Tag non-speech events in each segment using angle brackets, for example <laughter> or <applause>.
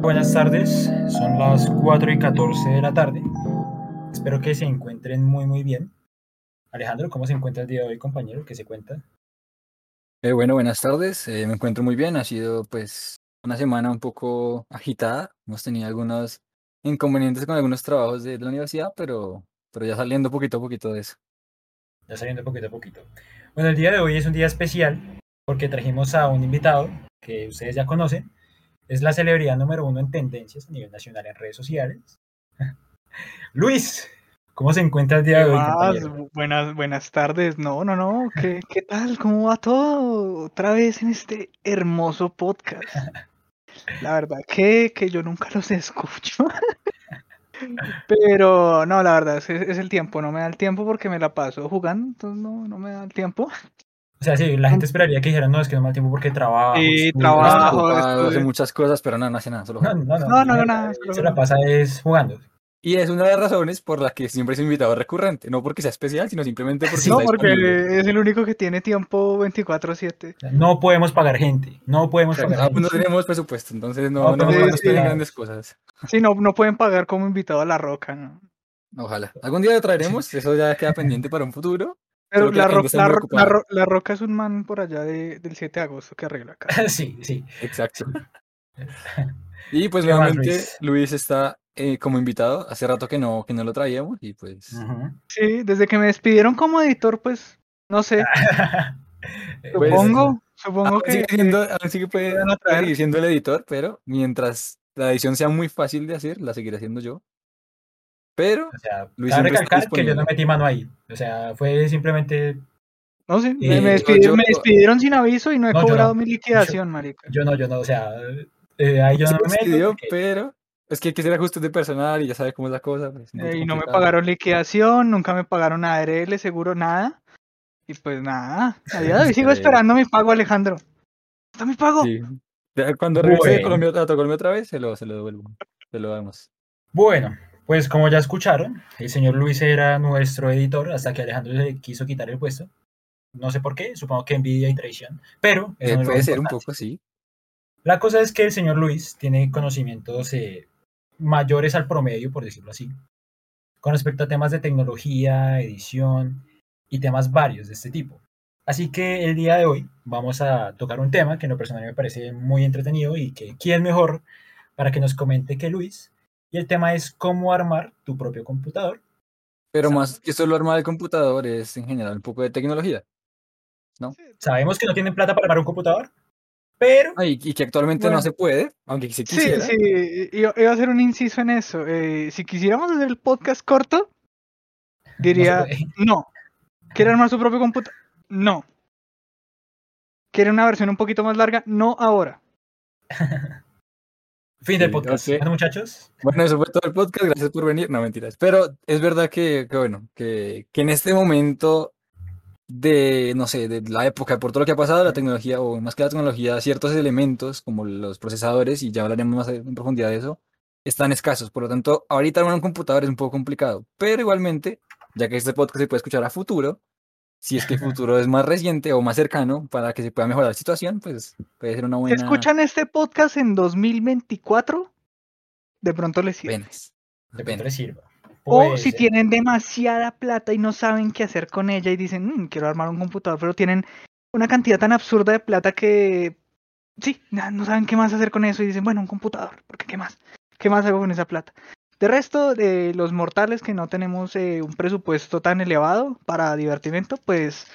Buenas tardes, son las 4 y 14 de la tarde. Espero que se encuentren muy muy bien. Alejandro, ¿cómo se encuentra el día de hoy, compañero? ¿Qué se cuenta? Eh, bueno, buenas tardes. eh, me encuentro muy bien. Ha sido pues una semana un poco agitada. Hemos tenido algunos inconvenientes con algunos trabajos de la universidad, pero, pero ya saliendo poquito a poquito de eso. Ya saliendo poquito a poquito. Bueno, el día de hoy es un día especial porque trajimos a un invitado que ustedes ya conocen. Es la celebridad número uno en tendencias a nivel nacional en redes sociales. <laughs> Luis, ¿cómo se encuentra el día ¿Qué de hoy, compañero? Buenas, buenas tardes. No, no, no. ¿Qué, qué tal? ¿Cómo va todo? Otra vez en este hermoso podcast. La verdad que, que yo nunca los escucho. <laughs> Pero no, la verdad es, es el tiempo. No me da el tiempo porque me la paso jugando. Entonces no, no me da el tiempo. O sea, sí, la gente esperaría que dijeran, no, es que no da tiempo porque trabajo. Sí, estudio". trabajo. Hace muchas cosas, pero no, no hace nada, solo No, juega. no, no. No, no, no, nada, Se la pasa es jugando. Y es una de las razones por las que siempre es invitado recurrente. No porque sea especial, sino simplemente porque <laughs> No, porque es el único que tiene tiempo 24/7. No podemos pagar gente. No podemos pagar aún no gente. tenemos presupuesto, entonces No no, no, no necesidades. grandes cosas. Sí, no, no pueden pagar como invitado a La Roca, ¿no? Ojalá. Algún día lo traeremos, eso ya queda pendiente para un futuro. Pero que la, la Ro- gente está la, muy Ro- la, ocupada. Ro- la Roca es un man por allá de- del 7 de agosto que arregla acá. <laughs> sí, sí. Exacto. <laughs> Y pues ¿Qué más, nuevamente Luis? Luis está eh, como invitado. Hace rato que no, que no lo traíamos y pues. Sí, desde que me despidieron como editor, pues, no sé, <laughs> Pues, supongo, supongo que... sigue siendo, sigue puede, seguir siendo el editor, pero mientras la edición sea muy fácil de hacer, la seguiré haciendo yo. Pero O sea, Luis cabe recalcar que yo no metí mano ahí. O sea, fue simplemente. No sé, me, Eh, me yo- despidieron, me yo- despidieron sin aviso y no he No, yo cobrado no. mi liquidación, marica. Yo no, yo no. O sea, eh, ahí yo se no me meto. despidió, porque- pero es que hay que hacer ajustes de personal y ya sabe cómo es la cosa. pues, Eh, y no me pagaron liquidación, nunca me pagaron ARL, seguro, nada. Y pues nada, a día de hoy sigo Eh. esperando mi pago, Alejandro. ¿Está mi pago? Sí. Cuando regrese de Bueno. Colombia, a Colombia otra vez, se lo, se lo devuelvo. Se lo damos. Bueno, pues como ya escucharon, el señor Luis era nuestro editor hasta que Alejandro le quiso quitar el puesto. No sé por qué, supongo que envidia y traición. Pero Eh, no puede ser un poco, sí. La cosa es que el señor Luis tiene conocimientos eh, mayores al promedio, por decirlo así, con respecto a temas de tecnología, edición y temas varios de este tipo. Así que el día de hoy vamos a tocar un tema que en lo personal me parece muy entretenido y que quién mejor para que nos comente que Luis. Y el tema es cómo armar tu propio computador. Pero más que solo armar el computador es en general un poco de tecnología. Sabemos que no tienen plata para armar un computador, pero Ah, y, y que actualmente Bueno. no se puede, aunque se Sí, quisiera. sí, iba, iba a hacer un inciso en eso. Eh, si quisiéramos hacer el podcast corto, <laughs> diría, puede. no. ¿Quiere armar su propio computador? No. ¿Quiere una versión un poquito más larga? No ahora. <laughs> fin del podcast. Bueno, muchachos, Bueno, eso fue todo el podcast, gracias por venir. No, mentiras. Pero es verdad que, que bueno, que, que en este momento de, no sé, de la época, por todo lo que ha pasado, la tecnología, o más que la tecnología, ciertos elementos como los procesadores, y ya hablaremos más en profundidad de eso, están escasos. Por lo tanto, ahorita armar un computador es un poco complicado. Pero igualmente, ya que este podcast se puede escuchar a futuro, si es que el futuro es más reciente o más cercano para que se pueda mejorar la situación, pues puede ser una Si buena... escuchan este podcast en 2024, de pronto les sirve. Apenas. de pronto les sirva. O si tienen demasiada plata y no saben qué hacer con ella y dicen, "Mm, quiero armar un computador, pero tienen una cantidad tan absurda de plata que sí, no saben qué más hacer con eso y dicen, bueno, un computador, porque qué más, qué más hago con esa plata. De resto, de los mortales que no tenemos eh, un presupuesto tan elevado para divertimento, pues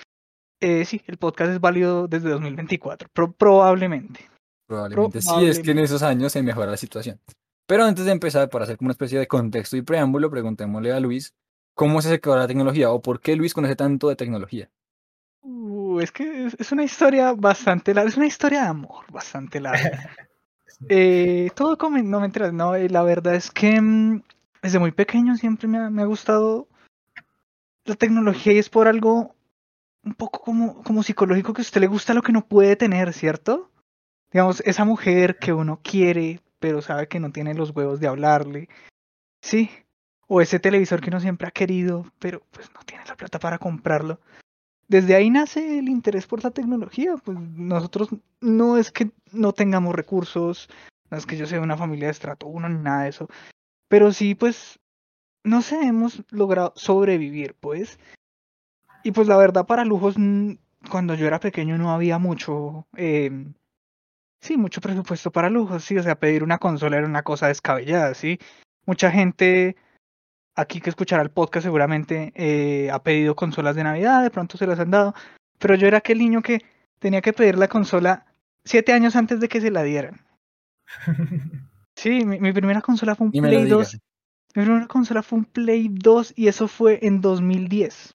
eh, sí, el podcast es válido desde 2024, pro- probablemente. Probablemente sí, es que en esos años se mejora la situación. Pero antes de empezar, para hacer como una especie de contexto y preámbulo, preguntémosle a Luis cómo se a la tecnología o por qué Luis conoce tanto de tecnología. Uh, es que es, es una historia bastante larga, es una historia de amor bastante larga. <laughs> <laughs> Eh, todo como, no me enteras, no, eh, la verdad es que mm, desde muy pequeño siempre me ha, me ha gustado la tecnología y es por algo un poco como, como psicológico que a usted le gusta lo que no puede tener, ¿cierto? Digamos, esa mujer que uno quiere, pero sabe que no tiene los huevos de hablarle, sí, o ese televisor que uno siempre ha querido, pero pues no tiene la plata para comprarlo desde ahí nace el interés por la tecnología. Pues nosotros no es que no tengamos recursos, No es que yo sea una familia de estrato 1 ni nada de eso. Pero sí, pues, no sé, hemos logrado sobrevivir, pues. Y pues la verdad, para lujos, cuando yo era pequeño no había mucho. em, sí, mucho presupuesto para lujos, sí. O sea, pedir una consola era una cosa descabellada, sí. Mucha gente aquí que escuchará el podcast seguramente eh, ha pedido consolas de Navidad, de pronto se las han dado. Pero yo era aquel niño que tenía que pedir la consola siete años antes de que se la dieran. <laughs> Sí, mi, mi primera consola fue un Ni Play 2. digas. Mi primera consola fue un Play 2 y eso fue en 2010.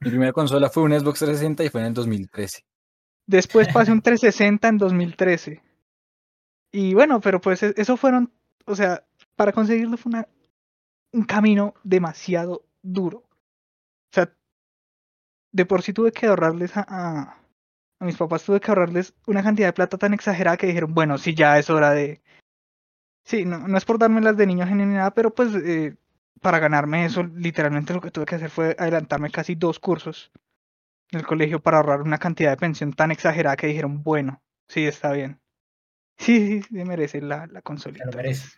Mi primera consola fue un Xbox 360 y fue en el 2013. Después <laughs> pasé un 360 en 2013. Y bueno, pero pues e- eso fueron, o sea, para conseguirlo fue una, un camino demasiado duro. O sea, de por sí tuve que ahorrarles a, a, a mis papás, tuve que ahorrarles una cantidad de plata tan exagerada que dijeron, bueno, sí, ya es hora de... Sí, no, no es por dármelas de niño genio ni nada, pero pues eh, para ganarme eso, literalmente lo que tuve que hacer fue adelantarme casi dos cursos en el colegio para ahorrar una cantidad de pensión tan exagerada que dijeron, bueno, sí, está bien. Sí, sí, sí, merece la, la Se consolita. lo merece.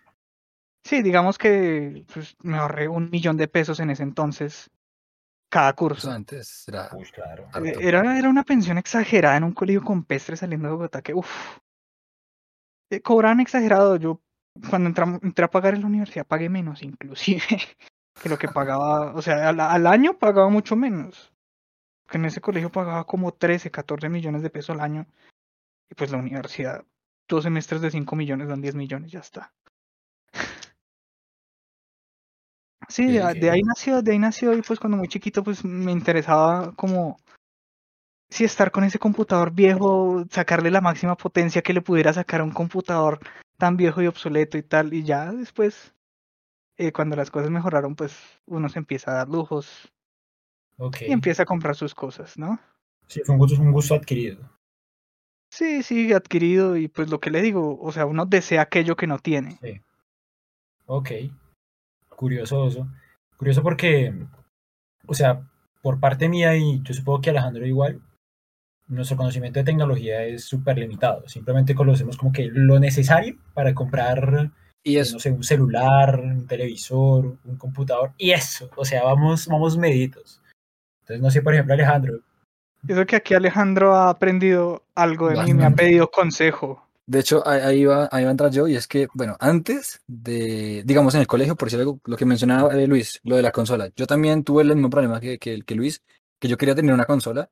Sí, digamos que pues, me ahorré un millón de pesos en ese entonces cada curso. antes era Uy, claro. harto. Eh, Era, era una pensión exagerada en un colegio compestre saliendo de Bogotá que, uff, cobraban exagerado. Yo cuando entramos, entré a pagar en la universidad pagué menos inclusive <laughs> que lo que pagaba, o sea, al, al año pagaba mucho menos. Que en ese colegio pagaba como 13, 14 millones de pesos al año. Y pues la universidad, dos semestres de 5 millones dan 10 millones, ya está. Sí, de, de ahí nació, de ahí nació y pues cuando muy chiquito pues me interesaba como sí estar con ese computador viejo, sacarle la máxima potencia que le pudiera sacar a un computador tan viejo y obsoleto y tal. Y ya después, eh, cuando las cosas mejoraron, pues uno se empieza a dar lujos y empieza a comprar sus cosas, ¿no? Sí, fue un gusto, un gusto adquirido. Sí, sí, adquirido y pues lo que le digo, o sea, uno desea aquello que no tiene. Sí. Ok. Curioso. Curioso porque, o sea, por parte mía y yo supongo que Alejandro igual, nuestro conocimiento de tecnología es súper limitado. Simplemente conocemos como que lo necesario para comprar, Y eh, eso, no sé, un celular, un televisor, un computador y eso. O sea, vamos, vamos mediditos. Entonces, no sé, por ejemplo, Alejandro, Eso que aquí Alejandro ha aprendido algo de mí, me ha pedido consejo. De hecho, ahí, va, ahí va a entrar yo, y es que, bueno, antes de, digamos, en el colegio, por decir algo, lo que mencionaba eh, Luis, lo de la consola, yo también tuve el mismo problema que, que, que Luis, que yo quería tener una consola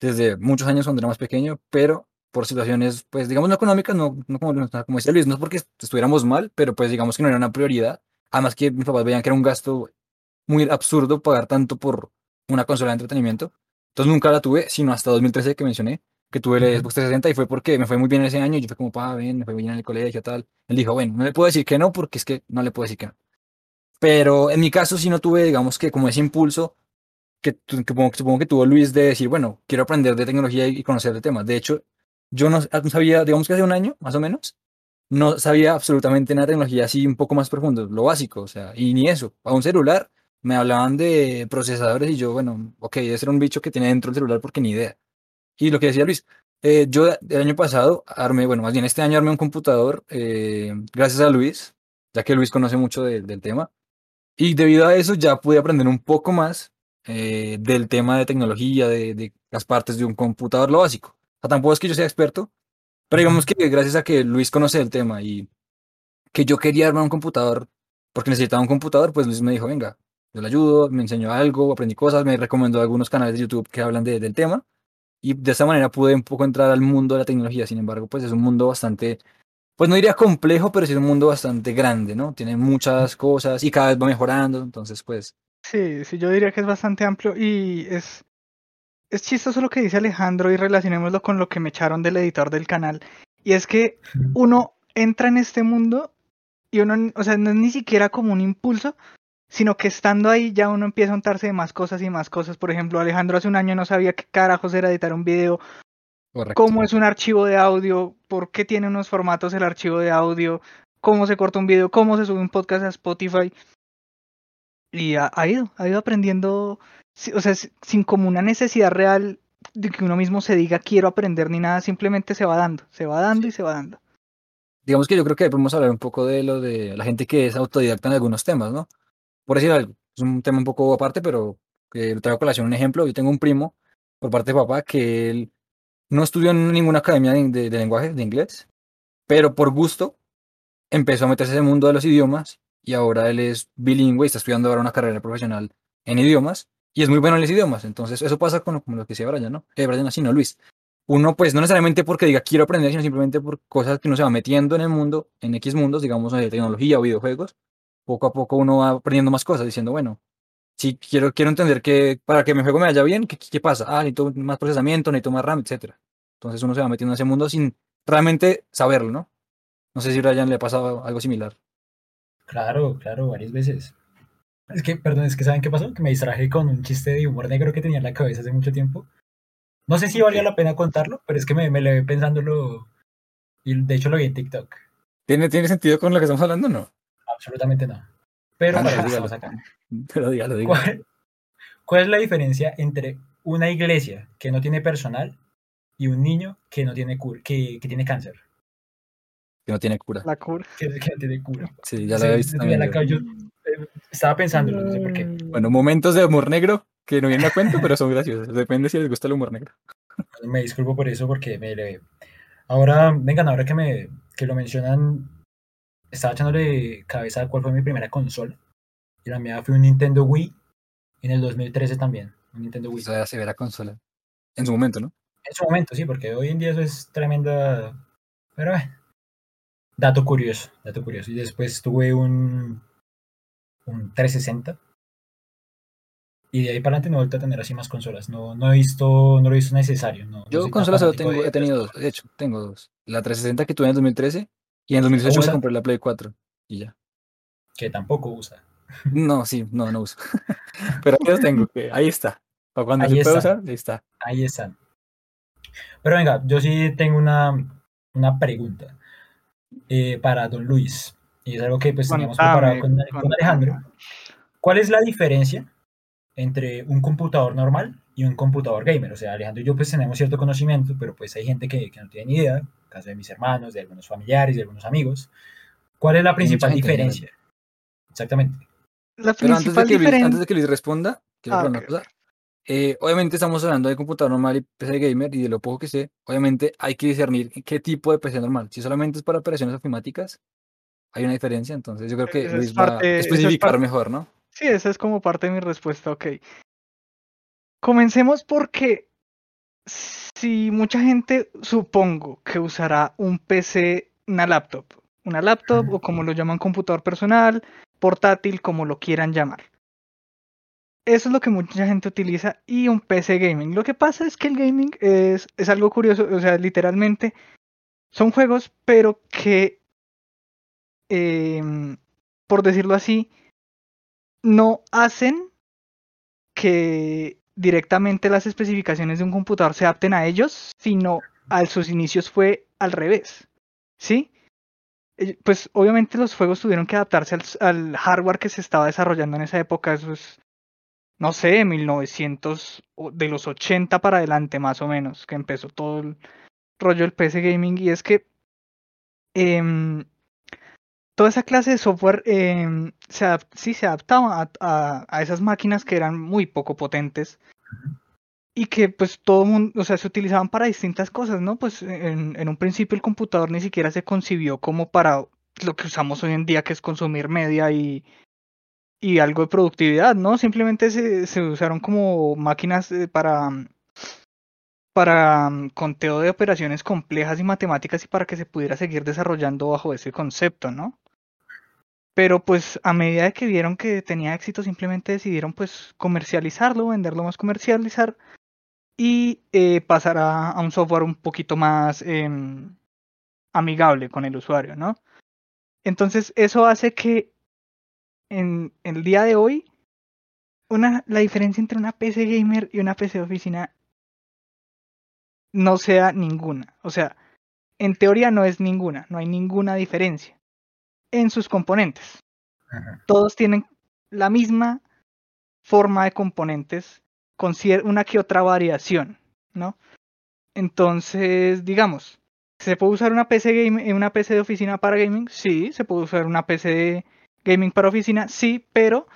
desde muchos años cuando era más pequeño, pero por situaciones, pues, digamos, no económicas, no, no como, no, como decía Luis, no es porque estuviéramos mal, pero pues digamos que no era una prioridad, además que mis papás veían que era un gasto muy absurdo pagar tanto por una consola de entretenimiento. Entonces nunca la tuve, sino hasta 2013 que mencioné, que tuve el. Xbox 360 y fue porque me fue muy bien ese año. Yo fue como, pa, ven, me fue bien en el colegio, tal. Él dijo, bueno, no le puedo decir que no, porque es que no le puedo decir que no. Pero en mi caso sí no tuve, digamos que como ese impulso que, que supongo, que supongo que tuvo Luis de decir, bueno, quiero aprender de tecnología y conocer de temas. De hecho, yo no sabía, digamos que hace un año, más o menos, no sabía absolutamente nada de tecnología así un poco más profundo, lo básico, o sea, y ni eso. A un celular me hablaban de procesadores y yo, bueno, ok, ese era un bicho que tiene dentro el celular porque ni idea. Y lo que decía Luis, eh, yo el año pasado armé, bueno, más bien este año armé un computador eh, gracias a Luis, ya que Luis conoce mucho de- del tema. Y debido a eso ya pude aprender un poco más eh, del tema de tecnología, de, de las partes de un computador, lo básico. O sea, tampoco es que yo sea experto, pero digamos que gracias a que Luis conoce el tema y que yo quería armar un computador porque necesitaba un computador, pues Luis me dijo, venga, yo le ayudo, me enseñó algo, aprendí cosas, me recomendó algunos canales de YouTube que hablan de- del tema y de esta manera pude un poco entrar al mundo de la tecnología. Sin embargo, pues es un mundo bastante, pues no diría complejo, pero sí es un mundo bastante grande, ¿no? Tiene muchas cosas y cada vez va mejorando, entonces pues Sí, sí, yo diría que es bastante amplio y es, es chistoso lo que dice Alejandro y relacionémoslo con lo que me echaron del editor del canal. Y es que uno entra en este mundo y uno, o sea, no es ni siquiera como un impulso, sino que estando ahí ya uno empieza a untarse de más cosas y más cosas. Por ejemplo, Alejandro hace un año no sabía qué carajos era editar un video, correcto. cómo es un archivo de audio, por qué tiene unos formatos el archivo de audio, cómo se corta un video, cómo se sube un podcast a Spotify. Y ha, ha ido, ha ido aprendiendo, o sea, si- sin como una necesidad real de que uno mismo se diga quiero aprender ni nada, simplemente se va dando, se va dando y se va dando. digamos que yo creo que podemos hablar un poco de lo de la gente que es autodidacta en algunos temas, ¿no? Por decir algo, es un tema un poco aparte, pero que lo traigo colación un ejemplo. Yo tengo un primo por parte de papá que él no estudió en ninguna academia de, de, de lenguaje, de inglés, pero por gusto empezó a meterse en el mundo de los idiomas y ahora él es bilingüe y está estudiando ahora una carrera profesional en idiomas y es muy bueno en los idiomas. Entonces, eso pasa con, con lo que decía Brian, ¿no? Eh, Brian, así no, Luis. Uno, pues, no necesariamente porque diga quiero aprender, sino simplemente por cosas que uno se va metiendo en el mundo, en X mundos, digamos, de tecnología o videojuegos. Poco a poco uno va aprendiendo más cosas, diciendo, bueno, si quiero, quiero entender que para que mi juego me vaya bien, ¿qué, qué pasa? Ah, necesito más procesamiento, necesito más RAM, etcétera. Entonces uno se va metiendo en ese mundo sin realmente saberlo, ¿no? No sé si a Brian le ha pasado algo similar. Claro, claro, varias veces. Es que, perdón, es que ¿saben qué pasó? Que me distraje con un chiste de humor negro que tenía en la cabeza hace mucho tiempo. No sé si valía la pena contarlo, pero es que me, me le ve pensándolo y de hecho lo vi en TikTok. ¿Tiene, ¿Tiene sentido con lo que estamos hablando o no? Absolutamente no. Pero Ah, dígalo. acá. <laughs> Pero dígalo, dígalo. ¿Cuál, cuál es la diferencia entre una iglesia que no tiene personal y un niño que no tiene cura, que, que tiene cáncer? Que no tiene cura. La cura. Que, que no tiene cura. Sí, ya Sí, lo había visto también. la yo. eh, estaba pensándolo, no sé por qué. Bueno, momentos de humor negro que no vienen a cuento, pero son graciosos. Depende si les gusta el humor negro. Me disculpo por eso porque me le... Ahora, vengan, ahora que me que lo mencionan, estaba echándole cabeza a cuál fue mi primera consola. Y la mía fue un Nintendo Wii en el 2013 también. Un Nintendo O Wii. sea, severa consola. En su momento, ¿no? En su momento, sí, porque hoy en día eso es tremenda. Pero bueno. Dato curioso, dato curioso. Y después tuve un, un 360. Y de ahí para adelante no he vuelto a tener así más consolas. No, no he visto, no lo he visto necesario. No, no Yo tan consolas solo tengo, he tenido dos. De hecho, tengo dos. La 360 que tuve en 2013 y en 2018 me compré la Play 4. Y ya. Que tampoco usa. No, sí, no, no uso. <laughs> Pero ahí los tengo. que ahí está. Para cuando Ahí se pueda está. usar, ahí está. Ahí están. Pero venga, yo sí tengo una, una pregunta eh, para don Luis. Y es algo que pues teníamos preparado con, Alejandro. ¿Cuál es la diferencia entre un computador normal y un computador gamer? O sea, Alejandro y yo pues tenemos cierto conocimiento, pero pues hay gente que, que no tiene ni idea, en el caso de mis hermanos, de algunos familiares, de algunos amigos. ¿Cuál es la principal gente diferencia? Exactamente. La Pero antes de, que Luis, antes de que Luis responda, quiero Ah, aclarar ok, una cosa. Eh, obviamente estamos hablando de computador normal y PC gamer y de lo poco que sé, obviamente hay que discernir qué tipo de PC normal. Si solamente es para operaciones ofimáticas, hay una diferencia, entonces yo creo que Esa es Luis va parte- a esa es especificar parte- mejor, ¿no? Sí, esa es como parte de mi respuesta, ok. Comencemos porque si mucha gente supongo que usará un PC, una laptop, una laptop o como lo llaman computador personal, portátil, como lo quieran llamar. Eso es lo que mucha gente utiliza y un PC gaming. Lo que pasa es que el gaming es, es algo curioso, o sea, literalmente son juegos, pero que, em, por decirlo así, no hacen que directamente las especificaciones de un computador se adapten a ellos, sino a sus inicios fue al revés. ¿Sí? Eh, Pues obviamente los juegos tuvieron que adaptarse al, hardware que se estaba desarrollando en esa época. Eso es, no sé, 1900, o de los 80 para adelante más o menos, que empezó todo el rollo del PC gaming. Y es que em, toda esa clase de software em, se sí se adaptaba a, a- a esas máquinas que eran muy poco potentes y que pues todo mundo, o sea, se utilizaban para distintas cosas, ¿no? Pues en, en un principio el computador ni siquiera se concibió como para lo que usamos hoy en día, que es consumir media y, y algo de productividad, ¿no? Simplemente se, se usaron como máquinas eh, para, para mm, conteo de operaciones complejas y matemáticas y para que se pudiera seguir desarrollando bajo ese concepto, ¿no? Pero pues a medida que vieron que tenía éxito, simplemente decidieron pues comercializarlo, venderlo más comercializar y eh, pasar a, un software un poquito más em, amigable con el usuario, ¿no? Entonces eso hace que en el día de hoy una, la diferencia entre una PC gamer y una PC oficina no sea ninguna. O sea, en teoría no es ninguna, no hay ninguna diferencia en sus componentes. Ajá. Todos tienen la misma forma de componentes con una que otra variación, ¿no? Entonces, digamos, ¿Se puede usar una PC, game, una PC de oficina para gaming? Sí. ¿Se puede usar una PC de gaming para oficina? Sí, pero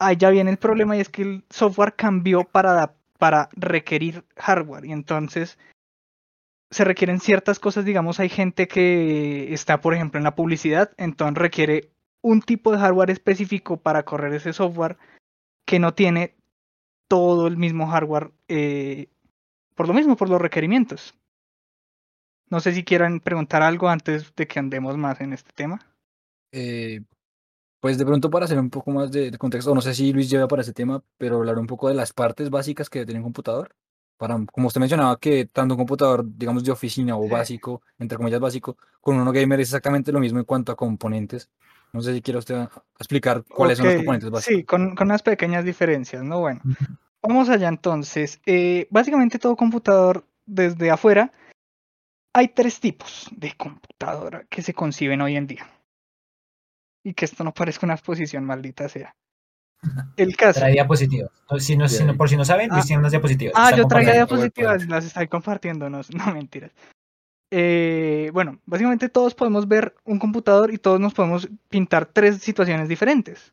ahí ya viene el problema y es que el software cambió para, para requerir hardware y entonces se requieren ciertas cosas, digamos, hay gente que está, por ejemplo, en la publicidad, entonces requiere un tipo de hardware específico para correr ese software que no tiene todo el mismo hardware eh, por lo mismo, por los requerimientos. No sé si quieran preguntar algo antes de que andemos más en este tema. Eh, pues de pronto para hacer un poco más de, contexto, no sé si Luis lleva para ese tema, pero hablar un poco de las partes básicas que tiene un computador. Para, como usted mencionaba, que tanto un computador, digamos, de oficina o básico, entre comillas básico, con uno gamer es exactamente lo mismo en cuanto a componentes. No sé si quiere usted explicar cuáles son los componentes básicos. Sí, con, con, unas pequeñas diferencias, ¿no? Bueno, vamos allá entonces. Eh, básicamente todo computador desde afuera, hay tres tipos de computadora que se conciben hoy en día. Y que esto no parezca una exposición maldita sea. El caso. Trae diapositivas. Si no, si no, por si no saben, Luis tiene unas diapositivas. Ah, yo traía diapositivas, las estoy compartiendo, no, no mentiras. Eh, bueno, básicamente todos podemos ver un computador y todos nos podemos pintar tres situaciones diferentes.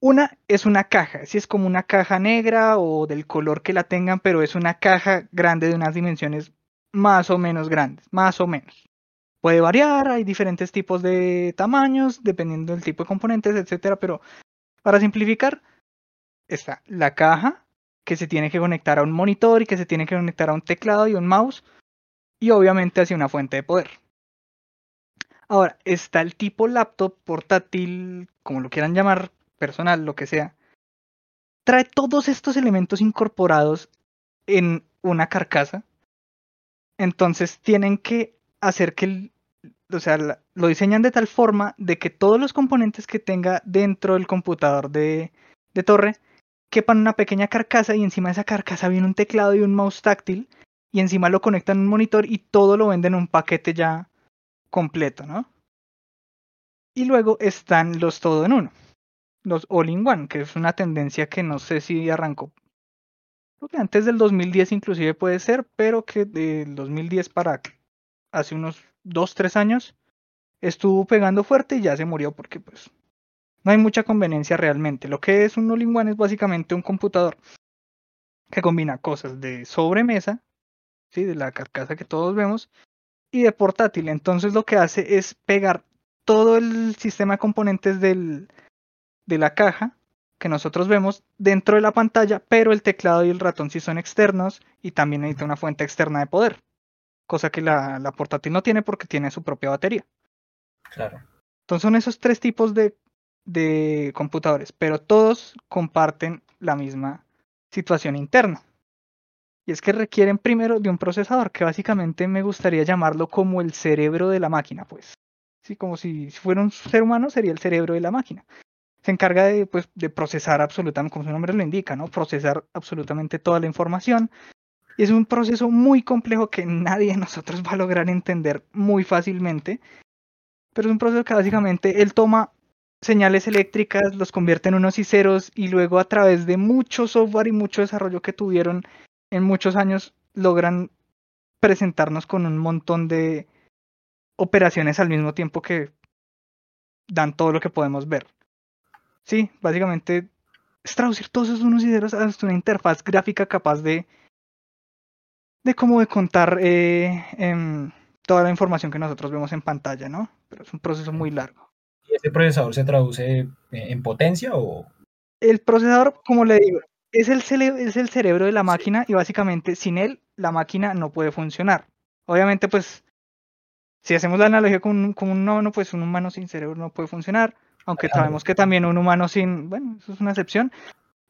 Una es una caja, si es como una caja negra o del color que la tengan, pero es una caja grande de unas dimensiones más o menos grandes, más o menos. Puede variar, hay diferentes tipos de tamaños, dependiendo del tipo de componentes, etcétera, pero para simplificar, está la caja que se tiene que conectar a un monitor y que se tiene que conectar a un teclado y un mouse y obviamente hacia una fuente de poder. Ahora, está el tipo laptop, portátil, como lo quieran llamar, personal, lo que sea. Trae todos estos elementos incorporados en una carcasa. Entonces tienen que hacer que el, o sea, lo diseñan de tal forma de que todos los componentes que tenga dentro del computador de, de torre quepan una pequeña carcasa y encima de esa carcasa viene un teclado y un mouse táctil y encima lo conectan a un monitor y todo lo venden en un paquete ya completo, ¿no? Y luego están los todo en uno, los all-in-one, que es una tendencia que no sé si arrancó. Creo que antes del 2010 inclusive puede ser, pero que del 2010 para hace unos dos, tres años, estuvo pegando fuerte y ya se murió porque pues no hay mucha conveniencia realmente. Lo que es un all-in-one es básicamente un computador que combina cosas de sobremesa, ¿sí? de la carcasa que todos vemos, y de portátil. Entonces lo que hace es pegar todo el sistema de componentes del, de la caja que nosotros vemos dentro de la pantalla, pero el teclado y el ratón sí son externos y también necesita una fuente externa de poder cosa que la, la portátil no tiene porque tiene su propia batería. Claro. Entonces son esos tres tipos de, de computadores, pero todos comparten la misma situación interna. Y es que requieren primero de un procesador, que básicamente me gustaría llamarlo como el cerebro de la máquina, pues. Sí, como si fuera un ser humano, sería el cerebro de la máquina. Se encarga de, pues, de procesar absolutamente, como su nombre lo indica, ¿no? Procesar absolutamente toda la información, es un proceso muy complejo que nadie de nosotros va a lograr entender muy fácilmente. Pero es un proceso que básicamente él toma señales eléctricas, los convierte en unos y ceros y luego a través de mucho software y mucho desarrollo que tuvieron en muchos años logran presentarnos con un montón de operaciones al mismo tiempo que dan todo lo que podemos ver. Sí, básicamente es traducir todos esos unos y ceros a una interfaz gráfica capaz de de cómo de contar eh, toda la información que nosotros vemos en pantalla, ¿no? Pero es un proceso muy largo. ¿Y ese procesador se traduce en potencia o...? El procesador, como le digo, es el, es el cerebro de la máquina y básicamente sin él la máquina no puede funcionar. Obviamente, pues, si hacemos la analogía con un, con un humano, pues un humano sin cerebro no puede funcionar, aunque sabemos que también un humano sin, bueno, eso es una excepción,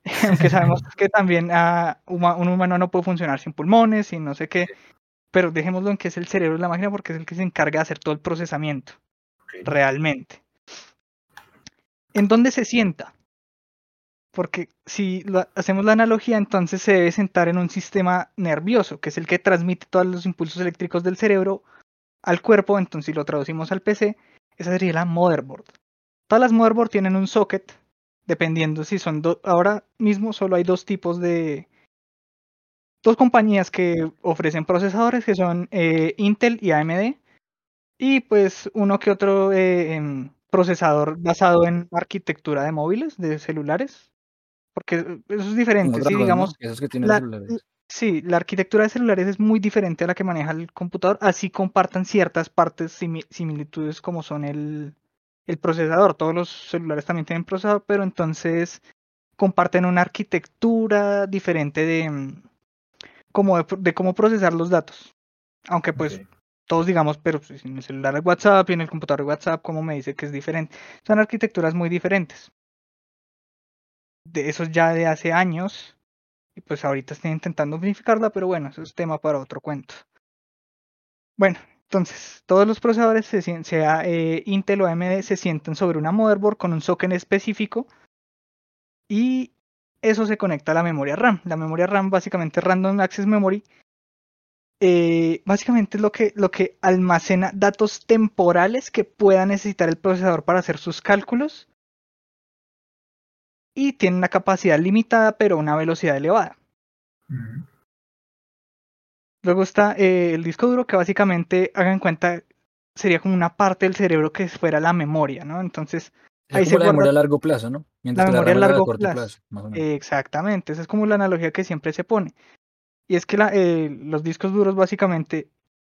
<laughs> aunque sabemos <laughs> que también uh, un humano no puede funcionar sin pulmones, sin no sé qué, pero dejémoslo en que es el cerebro de la máquina porque es el que se encarga de hacer todo el procesamiento, realmente. ¿En dónde se sienta? Porque si hacemos la analogía, entonces se debe sentar en un sistema nervioso, que es el que transmite todos los impulsos eléctricos del cerebro al cuerpo, entonces si lo traducimos al PC, esa sería la motherboard. Todas las motherboard tienen un socket dependiendo si son dos. Ahora mismo solo hay dos tipos de, dos compañías que ofrecen procesadores que son eh, Intel y AMD. Y pues uno que otro eh, procesador basado en arquitectura de móviles, de celulares. Porque eso es diferente. Sí, digamos, Esos que tienen la- celulares. Sí, la arquitectura de celulares es muy diferente a la que maneja el computador, así compartan ciertas partes simi- similitudes como son el, el procesador. Todos los celulares también tienen procesador, pero entonces comparten una arquitectura diferente de, mm, como de, de cómo procesar los datos. Aunque pues todos digamos, pero pues, en el celular es WhatsApp y en el computador es WhatsApp, como me dice que es diferente. Son arquitecturas muy diferentes. De eso ya de hace años. Y pues ahorita están intentando unificarla, pero bueno, eso es tema para otro cuento. Bueno, entonces, todos los procesadores, sea eh, Intel o AMD, se sientan sobre una motherboard con un socket específico y eso se conecta a la memoria RAM. La memoria RAM básicamente Random Access Memory. eh, básicamente es lo que, lo que almacena datos temporales que pueda necesitar el procesador para hacer sus cálculos y tiene una capacidad limitada pero una velocidad elevada. Luego está eh, el disco duro que básicamente, hagan cuenta, sería como una parte del cerebro que fuera la memoria, ¿no? Entonces, Es ahí como se la guarda- memoria a largo plazo, ¿no? Mientras La memoria a largo corto plazo. plazo, más o menos. exactamente, esa es como la analogía que siempre se pone. Y es que la- eh, los discos duros básicamente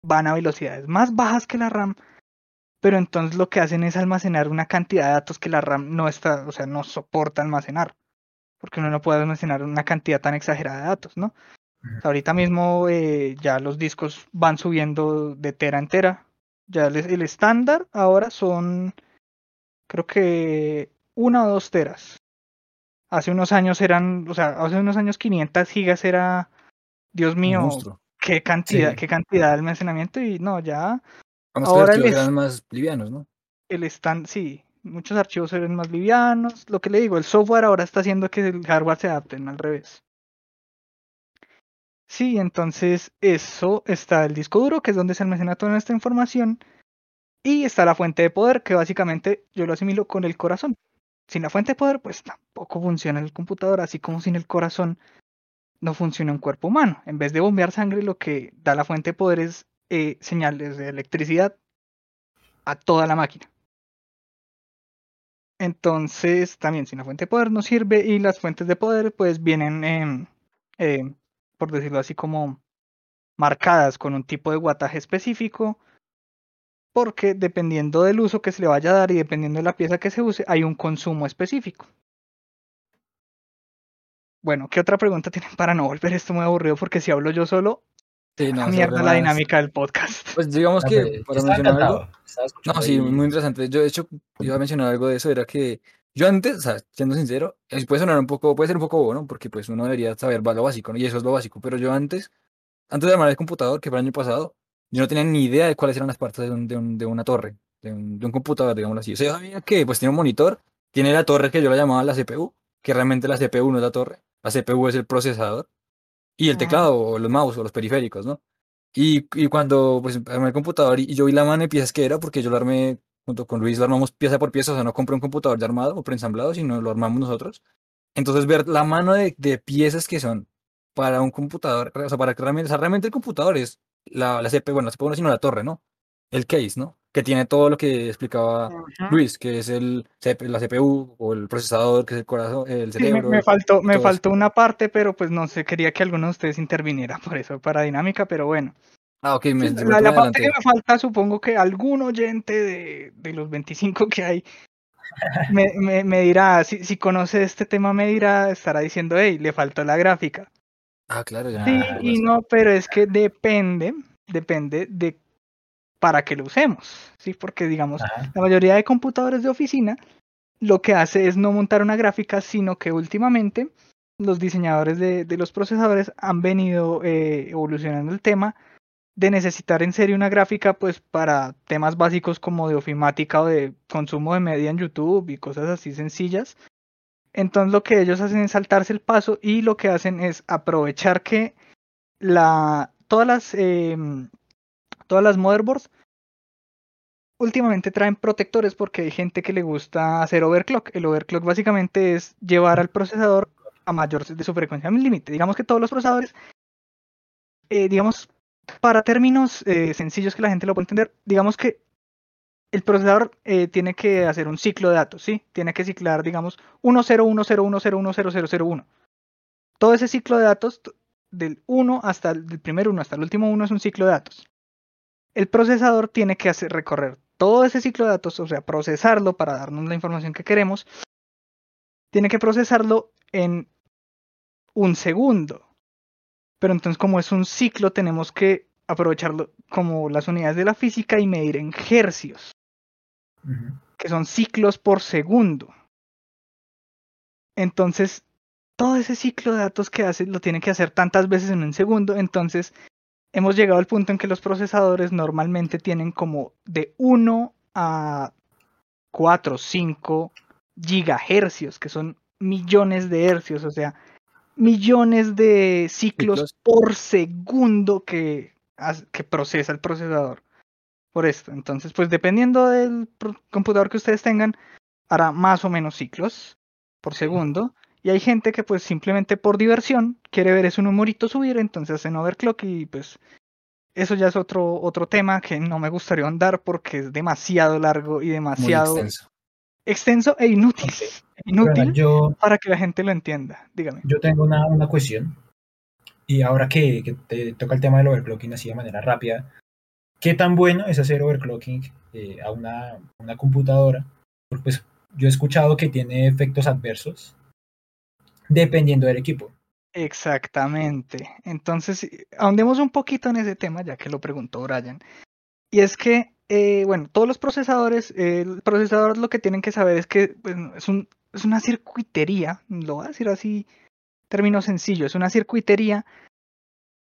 van a velocidades más bajas que la RAM, pero entonces lo que hacen es almacenar una cantidad de datos que la RAM no está, o sea, no soporta almacenar, porque uno no puede almacenar una cantidad tan exagerada de datos, ¿no? Ahorita mismo eh, ya los discos van subiendo de tera en tera. Ya el, estándar ahora son, creo que una o dos teras. Hace unos años eran, o sea, hace unos años 500 gigas era, Dios mío, qué cantidad, Sí. qué cantidad de almacenamiento y no, ya Vamos los ahora es- eran más livianos, ¿no? el stand, sí, muchos archivos eran más livianos. Lo que le digo, el software ahora está haciendo que el hardware se adapte, no al revés. Sí, entonces eso está el disco duro, que es donde se almacena toda nuestra información, y está la fuente de poder, que básicamente yo lo asimilo con el corazón. Sin la fuente de poder, pues tampoco funciona el computador, así como sin el corazón no funciona un cuerpo humano. En vez de bombear sangre, lo que da la fuente de poder es eh, señales de electricidad a toda la máquina. Entonces, también sin la fuente de poder no sirve y las fuentes de poder pues vienen, em, em, por decirlo así, como marcadas con un tipo de guataje específico, porque dependiendo del uso que se le vaya a dar y dependiendo de la pieza que se use, hay un consumo específico. Bueno, ¿qué otra pregunta <laughs> tienen para no volver esto muy aburrido? Porque si hablo yo solo, Sí, la no, se mierda la dinámica del podcast. Pues digamos Ah, que, para mencionar algo, No, sí, muy interesante. Yo, de hecho, iba a mencionar algo de eso, era que yo antes, o sea, siendo sincero, puede sonar un poco, puede ser un poco bobo, ¿no? Porque pues uno debería saber lo básico, ¿no? Y eso es lo básico. Pero yo antes, antes de armar el computador, que fue el año pasado, yo no tenía ni idea de cuáles eran las partes de, un- de, un- de una torre, de un, de un computador, digámoslo así. O sea, yo sabía que pues tiene un monitor, tiene la torre que yo la llamaba la CPU, que realmente la CPU no es la torre, la CPU es el procesador, y el Ajá. teclado, o los mouse, o los periféricos, ¿no? Y, y cuando pues armé el computador y, y yo vi la mano de piezas que era, porque yo lo armé junto con Luis, lo armamos pieza por pieza, o sea, no compré un computador ya armado o preensamblado, sino lo armamos nosotros. Entonces ver la mano de, de piezas que son para un computador, o sea, para que realmente, o sea, realmente el computador es la, la CPU, bueno, la CPU no, sino la torre, ¿no? El case, ¿no? Que tiene todo lo que explicaba Ujú. Luis, que es el, la CPU o el procesador, que es el corazón, el Sí, me, cerebro. me faltó, me eso. faltó una parte, pero pues no sé, quería que alguno de ustedes interviniera <laughs> por eso, para dinámica, pero bueno. Ah, ok, me, la, parte que me falta, supongo que algún oyente de, de los 25 que hay <laughs> me, me, me dirá, si, si conoce este tema, me dirá, estará diciendo, hey, le faltó la gráfica. Ah, claro, ya. Sí y no, pero es que depende, depende de para qué lo usemos, ¿sí? Porque digamos, Ajá. la mayoría de computadores de oficina lo que hace es no montar una gráfica, sino que últimamente los diseñadores de, de los procesadores han venido eh, evolucionando el tema de necesitar en serio una gráfica pues para temas básicos como de ofimática o de consumo de media en YouTube y cosas así sencillas. Entonces lo que ellos hacen es saltarse el paso y lo que hacen es aprovechar que la, todas las em, todas las motherboards últimamente traen protectores porque hay gente que le gusta hacer overclock. El overclock básicamente es llevar al procesador a mayor de su frecuencia límite. Digamos que todos los procesadores eh, digamos, para términos eh, sencillos que la gente lo pueda entender, digamos que el procesador eh, tiene que hacer un ciclo de datos, ¿sí? Tiene que ciclar, digamos, 10101010001. Todo ese ciclo de datos, del 1 hasta el primer 1 hasta el último 1 es un ciclo de datos. El procesador tiene que recorrer todo ese ciclo de datos, o sea, procesarlo para darnos la información que queremos. Tiene que procesarlo en un segundo. Pero entonces, como es un ciclo, tenemos que aprovecharlo como las unidades de la física y medir en hercios que son ciclos por segundo. Entonces, todo ese ciclo de datos que hace lo tiene que hacer tantas veces en un segundo. Entonces, hemos llegado al punto en que los procesadores normalmente tienen como de 1 a 4, 5 gigahercios, que son millones de hercios, o sea, millones de ciclos, Ciclos. por segundo que, que procesa el procesador por esto. Entonces, pues dependiendo del computador que ustedes tengan, hará más o menos ciclos por segundo. Y hay gente que pues simplemente por diversión quiere ver ese numerito subir, entonces hacen overclock y pues eso ya es otro, otro tema que no me gustaría andar porque es demasiado largo y demasiado extenso. Extenso e inútil. Inútil Bueno, yo, para que la gente lo entienda. Dígame. yo tengo una, una cuestión. Y ahora que, que te toca el tema del overclocking así de manera rápida, ¿qué tan bueno es hacer overclocking eh, a una, una computadora? Porque pues yo he escuchado que tiene efectos adversos dependiendo del equipo. Exactamente. Entonces, ahondemos un poquito en ese tema, ya que lo preguntó Brian. Y es que, eh, bueno, todos los procesadores, eh, el procesador lo que tienen que saber es que es, un, una circuitería, lo voy a decir así, término sencillo, es una circuitería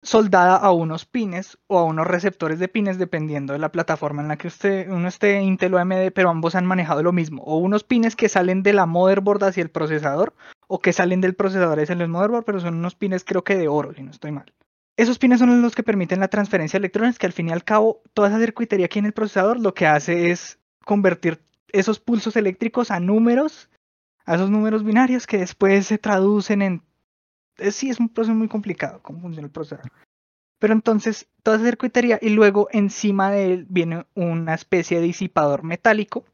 soldada a unos pines o a unos receptores de pines, dependiendo de la plataforma en la que usted, uno esté, Intel o AMD, pero ambos han manejado lo mismo. O unos pines que salen de la motherboard hacia el procesador, o que salen del procesador hacia el motherboard, pero son unos pines creo que de oro, si no estoy mal. Esos pines son los que permiten la transferencia de electrones, que al fin y al cabo, toda esa circuitería aquí en el procesador lo que hace es convertir esos pulsos eléctricos a números, a esos números binarios que después se traducen en... eh, Sí, es un proceso muy complicado cómo funciona el procesador. Pero entonces, toda esa circuitería y luego encima de él viene una especie de disipador metálico,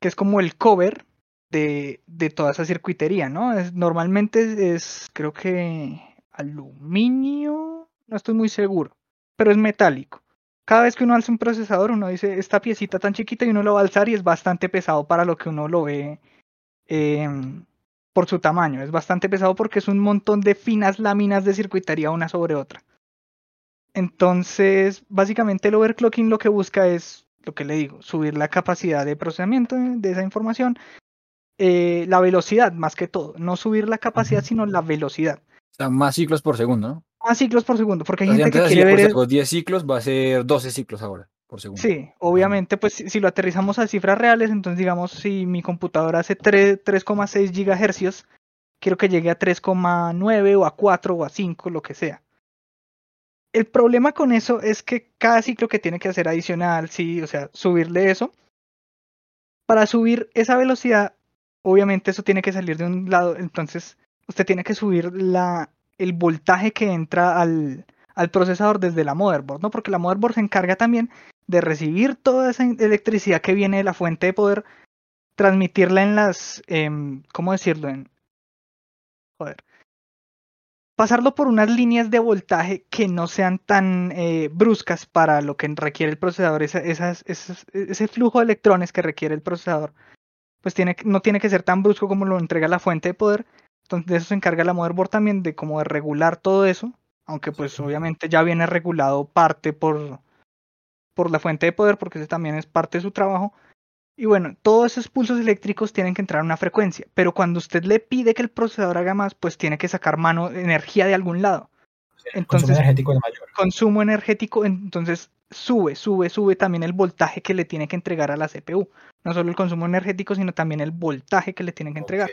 que es como el cover de, toda esa circuitería, ¿no? Normalmente es, creo que aluminio, no estoy muy seguro, pero es metálico. Cada vez que uno alza un procesador, uno dice, esta piecita tan chiquita y uno lo va a alzar y es bastante pesado para lo que uno lo ve em, por su tamaño. Es bastante pesado porque es un montón de finas láminas de circuitería una sobre otra. Entonces, básicamente el overclocking lo que busca es, lo que le digo, subir la capacidad de procesamiento de esa información, eh, la velocidad más que todo, no subir la capacidad, sino la velocidad. O sea, más ciclos por segundo, ¿no? Más ciclos por segundo, porque hay gente que quiere ver... por es- ejemplo, 10 ciclos, va a ser 12 ciclos ahora por segundo. Sí, obviamente, pues si lo aterrizamos a cifras reales, entonces digamos, si mi computadora hace tre- 3,6 gigahercios, quiero que llegue a 3,9 o a 4 o a 5, lo que sea. El problema con eso es que cada ciclo que tiene que hacer adicional, sí, o sea, subirle eso. Para subir esa velocidad, obviamente eso tiene que salir de un lado, entonces usted tiene que subir la, el voltaje que entra al, al procesador desde la motherboard, ¿no? Porque la motherboard se encarga también de recibir toda esa electricidad que viene de la fuente de poder, transmitirla en las, em, ¿cómo decirlo? En, joder, pasarlo por unas líneas de voltaje que no sean tan eh, bruscas para lo que requiere el procesador, ese flujo de electrones que requiere el procesador, pues tiene, no tiene que ser tan brusco como lo entrega la fuente de poder. Entonces de eso se encarga la motherboard también, de como de regular todo eso, aunque pues obviamente ya viene regulado parte por, por la fuente de poder, porque ese también es parte de su trabajo. Y bueno, todos esos pulsos eléctricos tienen que entrar a una frecuencia, pero cuando usted le pide que el procesador haga más, pues tiene que sacar mano energía de algún lado. El consumo Entonces, energético es mayor. consumo energético, entonces sube, sube, sube también el voltaje que le tiene que entregar a la CPU. No solo el consumo energético, sino también el voltaje que le tienen que entregar.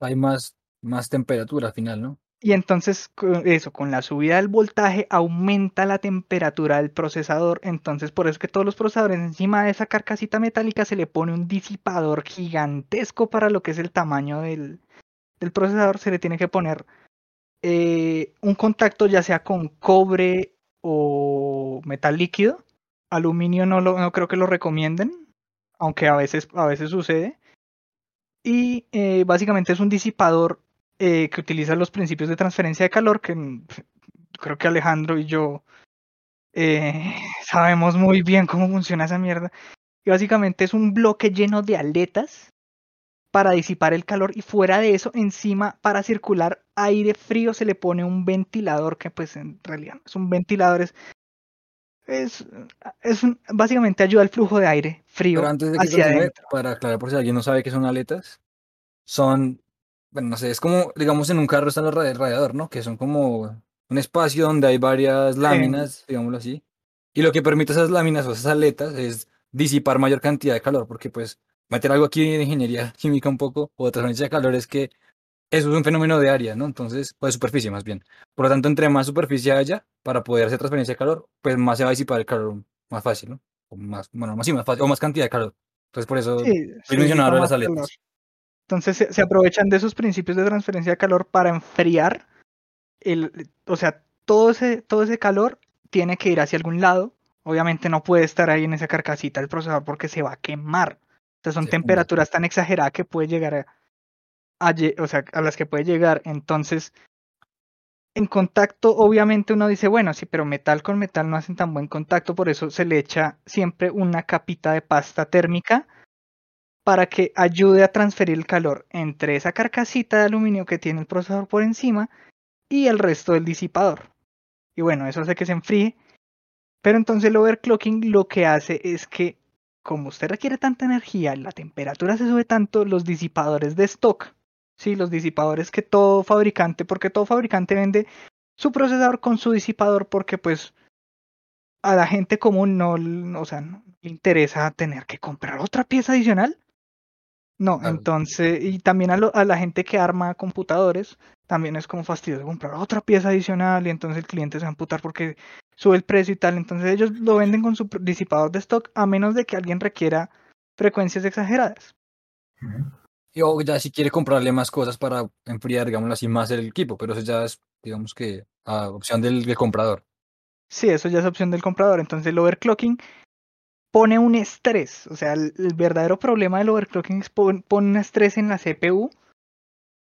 Hay más, más temperatura al final, ¿no? Y entonces eso, con la subida del voltaje aumenta la temperatura del procesador. Entonces por eso es que todos los procesadores encima de esa carcasita metálica se le pone un disipador gigantesco para lo que es el tamaño del, del procesador. Se le tiene que poner eh, un contacto ya sea con cobre o metal líquido. Aluminio no, lo, no creo que lo recomienden, aunque a veces, a veces sucede. Y eh, básicamente es un disipador eh, que utiliza los principios de transferencia de calor, que mm, creo que Alejandro y yo eh, <laughs> sabemos muy bien cómo funciona esa mierda. Y básicamente es un bloque lleno de aletas para disipar el calor y fuera de eso, encima para circular aire frío se le pone un ventilador que pues en realidad es un ventilador, es, es, es un- básicamente ayuda al flujo de aire frío Pero antes de que hacia continúe, para aclarar por si alguien no sabe qué son aletas, son, bueno, no sé, es como, digamos, en un carro está el radi- radiador, ¿no? Que son como un espacio donde hay varias láminas, digámoslo así. Y lo que permite esas láminas o esas aletas es disipar mayor cantidad de calor, porque pues meter algo aquí en ingeniería <laughs> química un poco, o de transferencia de calor, es que eso es un fenómeno de área, ¿no? Entonces, pues superficie más bien. Por lo tanto, entre más superficie haya para poder hacer transferencia de calor, pues más se va a disipar el calor más fácil, ¿no? O más, bueno, más, sí, más fácil, o más cantidad de calor. Entonces, por eso Sí, mencionaba las aletas. Entonces se, se aprovechan de esos principios de transferencia de calor para enfriar el, o sea, todo ese, todo ese calor tiene que ir hacia algún lado. Obviamente no puede estar ahí en esa carcasita del procesador porque se va a quemar. Entonces son Se funde. temperaturas tan exageradas que puede llegar a, o sea, a las que puede llegar. Entonces, en contacto, obviamente uno dice, bueno, sí, pero metal con metal no hacen tan buen contacto, por eso se le echa siempre una capita de pasta térmica para que ayude a transferir el calor entre esa carcasita de aluminio que tiene el procesador por encima y el resto del disipador. Y bueno, eso hace que se enfríe. Pero entonces el overclocking lo que hace es que, como usted requiere tanta energía, la temperatura se sube tanto, los disipadores de stock, sí, los disipadores que todo fabricante, porque todo fabricante vende su procesador con su disipador, porque pues a la gente común no, o sea, no le interesa tener que comprar otra pieza adicional. No, entonces, y también a, lo- a la gente que arma computadores, también es como fastidioso comprar otra pieza adicional y entonces el cliente se va a amputar porque sube el precio y tal. Entonces ellos lo venden con su disipador de stock a menos de que alguien requiera frecuencias exageradas. Y o ya si quiere comprarle más cosas para enfriar, digámoslo así, más el equipo, pero eso ya es, digamos que, a opción del, del comprador. Sí, eso ya es opción del comprador. Entonces el overclocking pone un estrés. O sea, el, verdadero problema del overclocking es pon- pone un estrés en la CPU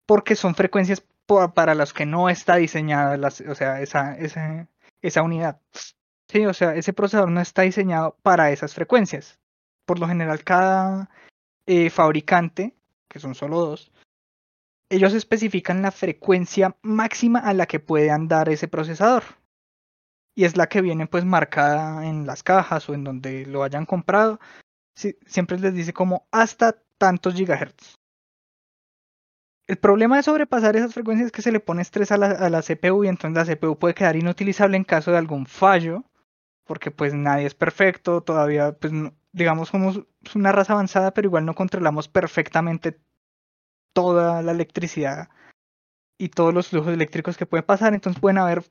porque son frecuencias para las que no está diseñada o sea, esa unidad. Sí, o sea, ese procesador no está diseñado para esas frecuencias. Por lo general, cada eh, fabricante, que son solo dos, ellos especifican la frecuencia máxima a la que puede andar ese procesador. Y es la que viene pues marcada en las cajas o en donde lo hayan comprado. Siempre les dice como hasta tantos gigahertz. El problema de sobrepasar esas frecuencias es que se le pone estrés a la, a la CPU y entonces la CPU puede quedar inutilizable en caso de algún fallo, porque pues nadie es perfecto, todavía pues digamos somos una raza avanzada, pero igual no controlamos perfectamente toda la electricidad y todos los flujos eléctricos que pueden pasar, entonces pueden haber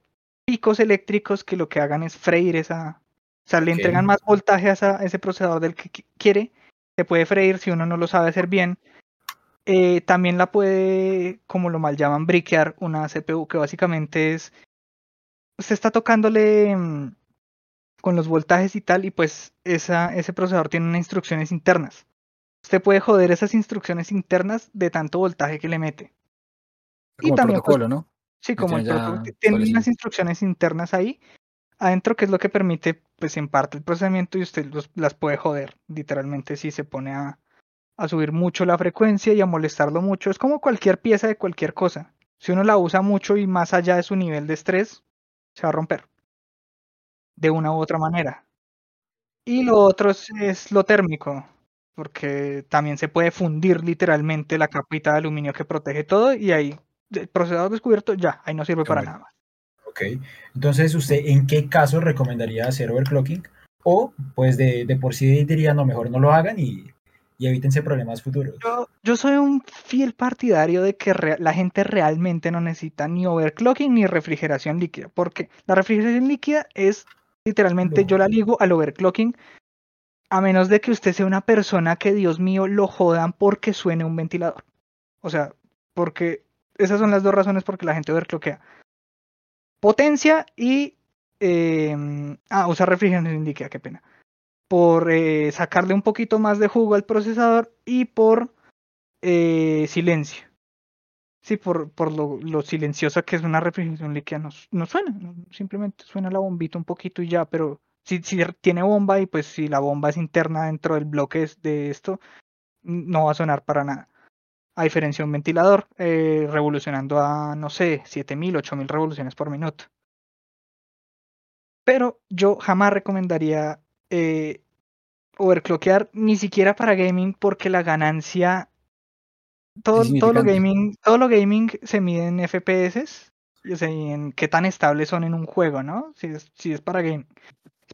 picos eléctricos que lo que hagan es freír esa, o sea, le entregan más voltaje a, esa- a ese procesador del que qui- quiere, se puede freír si uno no lo sabe hacer bien. Eh, también la puede, como lo mal llaman, briquear una CPU, que básicamente es, usted está tocándole mm, con los voltajes y tal, y pues esa, ese procesador tiene unas instrucciones internas. Usted puede joder esas instrucciones internas de tanto voltaje que le mete. Y Como también, pues, protocolo, ¿no? Sí, como el tiene unas instrucciones internas ahí adentro que es lo que permite, pues en parte el procesamiento y usted los- las puede joder, literalmente si se pone a, a subir mucho la frecuencia y a molestarlo mucho. Es como cualquier pieza de cualquier cosa. Si uno la usa mucho y más allá de su nivel de estrés, se va a romper. De una u otra manera. Y lo otro es, es lo térmico, porque también se puede fundir literalmente la capita de aluminio que protege todo y ahí, procesador descubierto, ya, ahí no sirve Se para nada más. Ok. Entonces, ¿usted en qué caso recomendaría hacer overclocking? O, pues, de, de por sí diría, no, mejor no lo hagan y, y evítense problemas futuros. Yo, yo soy un fiel partidario de que la gente realmente no necesita ni overclocking ni refrigeración líquida, porque la refrigeración líquida es literalmente, No. yo la ligo al overclocking, a menos de que usted sea una persona que, Dios mío, lo jodan porque suene un ventilador. O sea, porque esas son las dos razones por que la gente overclockea. Potencia y... em, ah, usar refrigeración líquida, qué pena. Por eh, sacarle un poquito más de jugo al procesador y por eh, silencio. Sí, por, por lo, silenciosa que es una refrigeración líquida, no, suena, simplemente suena la bombita un poquito y ya, pero si, si tiene bomba y pues si la bomba es interna dentro del bloque de esto, no va a sonar para nada. A diferencia de un ventilador, eh, revolucionando a, no sé, 7000, 8000 revoluciones por minuto. Pero yo jamás recomendaría eh, overclockear ni siquiera para gaming porque la ganancia todo, todo lo gaming, todo lo gaming se mide en FPS, sea, y en qué tan estables son en un juego, ¿no? Si es, si es para gaming.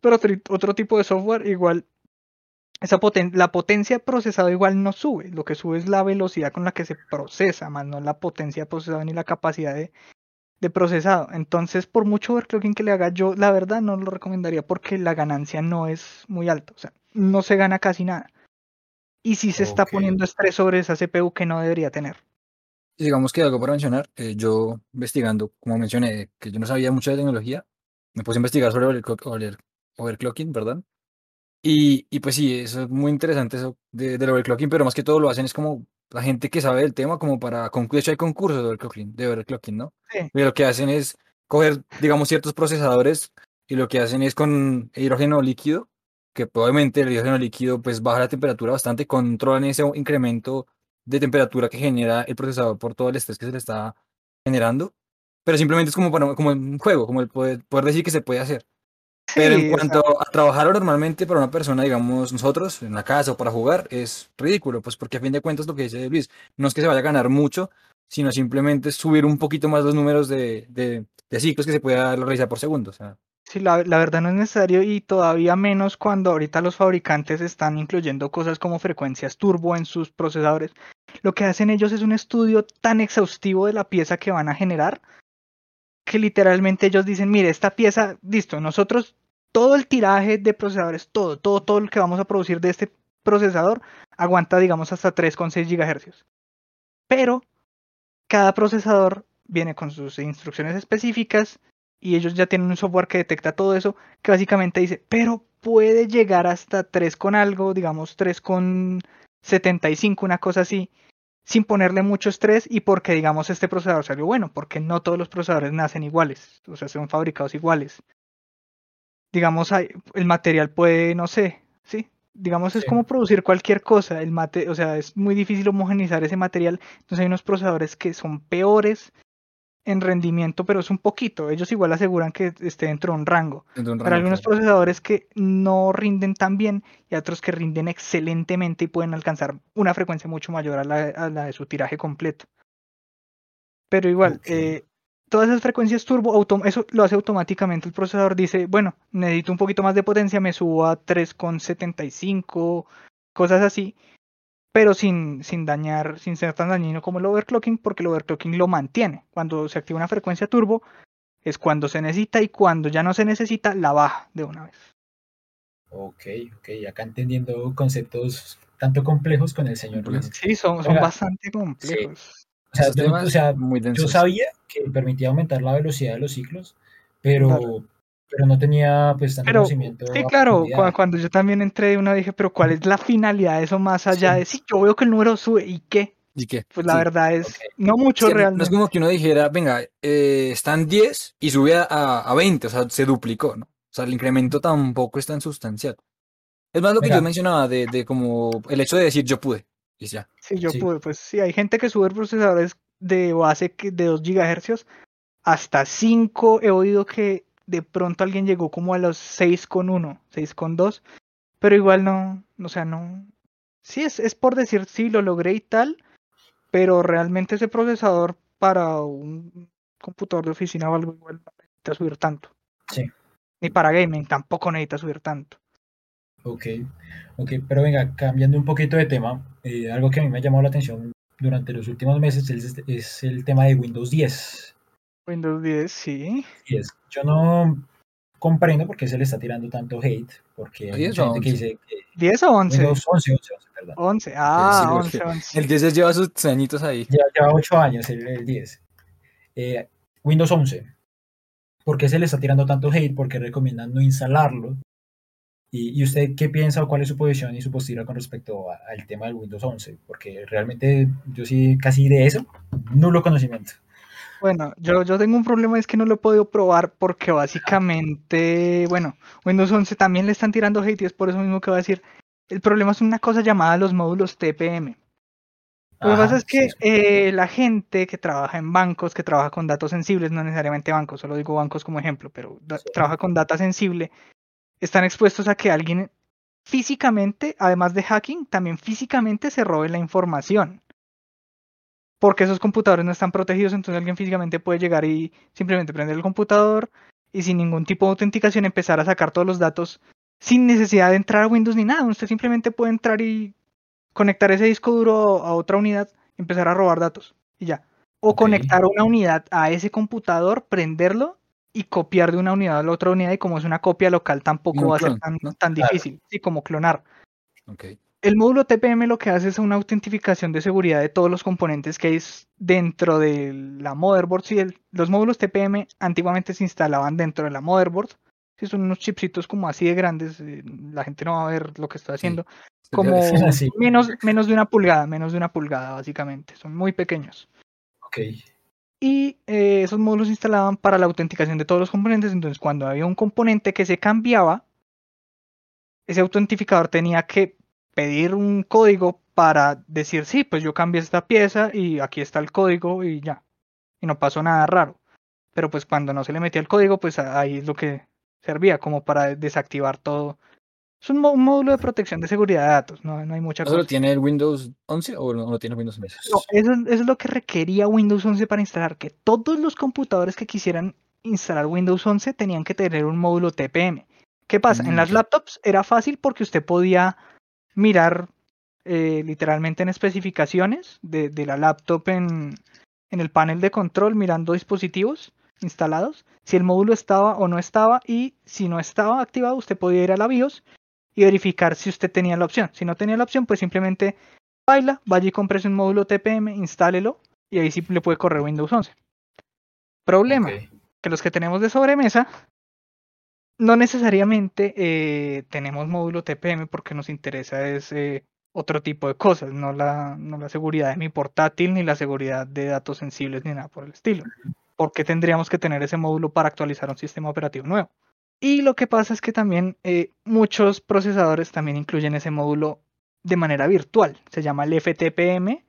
Pero otro, otro tipo de software, igual, esa poten la potencia de procesado igual no sube, lo que sube es la velocidad con la que se procesa, más no la potencia de procesado ni la capacidad de, de procesado. Entonces, por mucho overclocking que le haga, yo la verdad no lo recomendaría porque la ganancia no es muy alta, o sea, no se gana casi nada. Y si se está poniendo estrés sobre esa CPU que no debería tener. Digamos que algo para mencionar, eh, yo investigando, como mencioné, que yo no sabía mucho de tecnología, me puse a investigar sobre overclock- over- overclocking, ¿verdad? Y, y pues sí, eso es muy interesante eso de, del overclocking, pero más que todo lo hacen es como la gente que sabe del tema, como para, con- de hecho hay concursos de overclocking, de overclocking, ¿no? Sí. Y lo que hacen es coger, digamos, ciertos procesadores y lo que hacen es con hidrógeno líquido, que probablemente el hidrógeno líquido pues baja la temperatura bastante, controlan ese incremento de temperatura que genera el procesador por todo el estrés que se le está generando, pero simplemente es como, para, como un juego, como el poder, poder decir que se puede hacer. Pero en cuanto a trabajar normalmente para una persona, digamos nosotros, en la casa o para jugar, es ridículo, pues porque a fin de cuentas lo que dice Luis, no es que se vaya a ganar mucho, sino simplemente subir un poquito más los números de, de, de ciclos que se pueda realizar por segundo. O sea, sí, la, la verdad no es necesario y todavía menos cuando ahorita los fabricantes están incluyendo cosas como frecuencias turbo en sus procesadores. Lo que hacen ellos es un estudio tan exhaustivo de la pieza que van a generar que literalmente ellos dicen, mire, esta pieza, listo, nosotros todo el tiraje de procesadores, todo, todo, todo lo que vamos a producir de este procesador aguanta, digamos, hasta 3,6 GHz. Pero cada procesador viene con sus instrucciones específicas y ellos ya tienen un software que detecta todo eso, que básicamente dice, pero puede llegar hasta 3 con algo, digamos 3 con 75, una cosa así, sin ponerle mucho estrés y porque digamos este procesador salió bueno, porque no todos los procesadores nacen iguales, o sea, son fabricados iguales. Digamos, hay- el material puede, no sé, sí, digamos es Sí. como producir cualquier cosa, el mate, o sea, es muy difícil homogeneizar ese material, entonces hay unos procesadores que son peores en rendimiento, pero es un poquito, ellos igual aseguran que esté dentro de un rango. de un rango, algunos claro. procesadores que no rinden tan bien y otros que rinden excelentemente y pueden alcanzar una frecuencia mucho mayor a la, a la de su tiraje completo. Pero igual, eh, todas esas frecuencias turbo, eso lo hace automáticamente. El procesador dice, bueno, necesito un poquito más de potencia, me subo a 3,75, cosas así, pero sin, sin dañar, sin ser tan dañino como el overclocking, porque el overclocking lo mantiene. Cuando se activa una frecuencia turbo, es cuando se necesita y cuando ya no se necesita, la baja de una vez. Ok, ok, acá entendiendo conceptos tanto complejos con el señor. Luis. Sí, son, son Oiga, bastante complejos. O sea, yo, o temas sea, muy yo sabía que permitía aumentar la velocidad de los ciclos, pero, Claro. Pero no tenía pues tanto Pero conocimiento sí, claro, cuando yo también entré de una dije, pero ¿cuál es la finalidad de eso más allá Sí. de si yo veo que el número sube y qué? ¿Y qué? Pues la Sí. verdad es ok. no mucho que no es realmente. como que uno dijera, venga, eh, están 10 y sube a, a, a 20, o sea, se duplicó, ¿no? O sea, el incremento tampoco es tan sustancial. Es más lo que yo mencionaba de, de como el hecho de decir yo pude. Y ya. Si yo sí, pude, pues sí, hay gente que sube procesadores de base de 2 GHz hasta 5. He oído que de pronto alguien llegó como a los 6,1, 6,2, pero igual no, o sea, no. Sí, es, es por decir sí, lo logré y tal, pero realmente ese procesador para un computador de oficina o algo igual no necesita subir tanto. sí, Ni para gaming tampoco necesita subir tanto. ok, ok, pero venga, cambiando un poquito de tema, eh, algo que a mí me ha llamado la atención durante los últimos meses es, es el tema de Windows 10. Windows 10, sí. 10. Yo no, comprendo por qué se le está tirando tanto hate, porque hay 10 mucha o gente que dice que 10 o 11. Windows 11, 11, 11, perdón. 11. Ah, Sí, 11, porque 11. El 10 lleva sus añitos ahí. Ya lleva 8 años el, el 10. Eh, Windows 11. ¿Por qué se le está tirando tanto hate? Porque recomiendan no instalarlo. ¿Y, y usted qué piensa o cuál es su posición y su postura con respecto a- al tema del Windows 11? Porque realmente yo sí casi de eso, nulo conocimiento. Bueno, yo, yo tengo un problema, es que no lo he podido probar porque básicamente, bueno, Windows 11 también le están tirando hate y es por eso mismo que voy a decir. El problema es una cosa llamada los módulos TPM. Lo que pasa es que eh, la gente que trabaja en bancos, que trabaja con datos sensibles, no necesariamente bancos, solo digo bancos como ejemplo, pero Sí. trabaja con data sensible, están expuestos a que alguien físicamente, además de hacking, también físicamente se robe la información. Porque esos computadores no están protegidos, entonces alguien físicamente puede llegar y simplemente prender el computador y sin ningún tipo de autenticación empezar a sacar todos los datos sin necesidad de entrar a Windows ni nada. Usted simplemente puede entrar y conectar ese disco duro a otra unidad empezar a robar datos y ya. O conectar una unidad a ese computador, prenderlo y copiar de una unidad a la otra unidad y como es una copia local tampoco va a ser tan, ¿no? tan Claro. difícil, sí, como clonar. El módulo TPM lo que hace es una autentificación de seguridad de todos los componentes que hay dentro de la motherboard. Sí, el- los módulos TPM antiguamente se instalaban dentro de la motherboard. Sí, son unos chipsitos como así de grandes. eh, La gente no va a ver lo que estoy haciendo. Como menos, menos de una pulgada, menos de una pulgada básicamente. Son muy pequeños. Ok. Y eh, esos módulos se instalaban para la autenticación de todos los componentes. Entonces, cuando había un componente que se cambiaba, ese autentificador tenía que pedir un código para decir, sí, pues yo cambié esta pieza y aquí está el código y ya. Y no pasó nada raro. Pero pues cuando no se le metía el código, pues ahí es lo que servía, como para desactivar todo. Es un, módulo de protección de seguridad de datos, no, no hay mucha ¿Eso lo tiene el Windows 11 o no lo tiene Windows 11? No, eso, es- eso es lo que requería Windows 11 para instalar, que todos los computadores que quisieran instalar Windows 11 tenían que tener un módulo TPM. ¿Qué pasa? En Mm, las ok. laptops era fácil porque usted podía mirar eh, literalmente en especificaciones de, de la laptop en, en el panel de control mirando dispositivos instalados, si el módulo estaba o no estaba y si no estaba activado usted podía ir a la BIOS y verificar si usted tenía la opción. Si no tenía la opción, pues simplemente baila, vaya y compres un módulo TPM, instálelo y ahí sí le puede correr Windows 11. Problema, que los que tenemos de sobremesa no necesariamente eh, tenemos módulo TPM porque nos interesa es eh, otro tipo de cosas, no la, no la seguridad de mi portátil ni la seguridad de datos sensibles ni nada por el estilo. ¿Por qué tendríamos que tener ese módulo para actualizar un sistema operativo nuevo? Y lo que pasa es que también eh, muchos procesadores también incluyen ese módulo de manera virtual. Se llama el FTPM.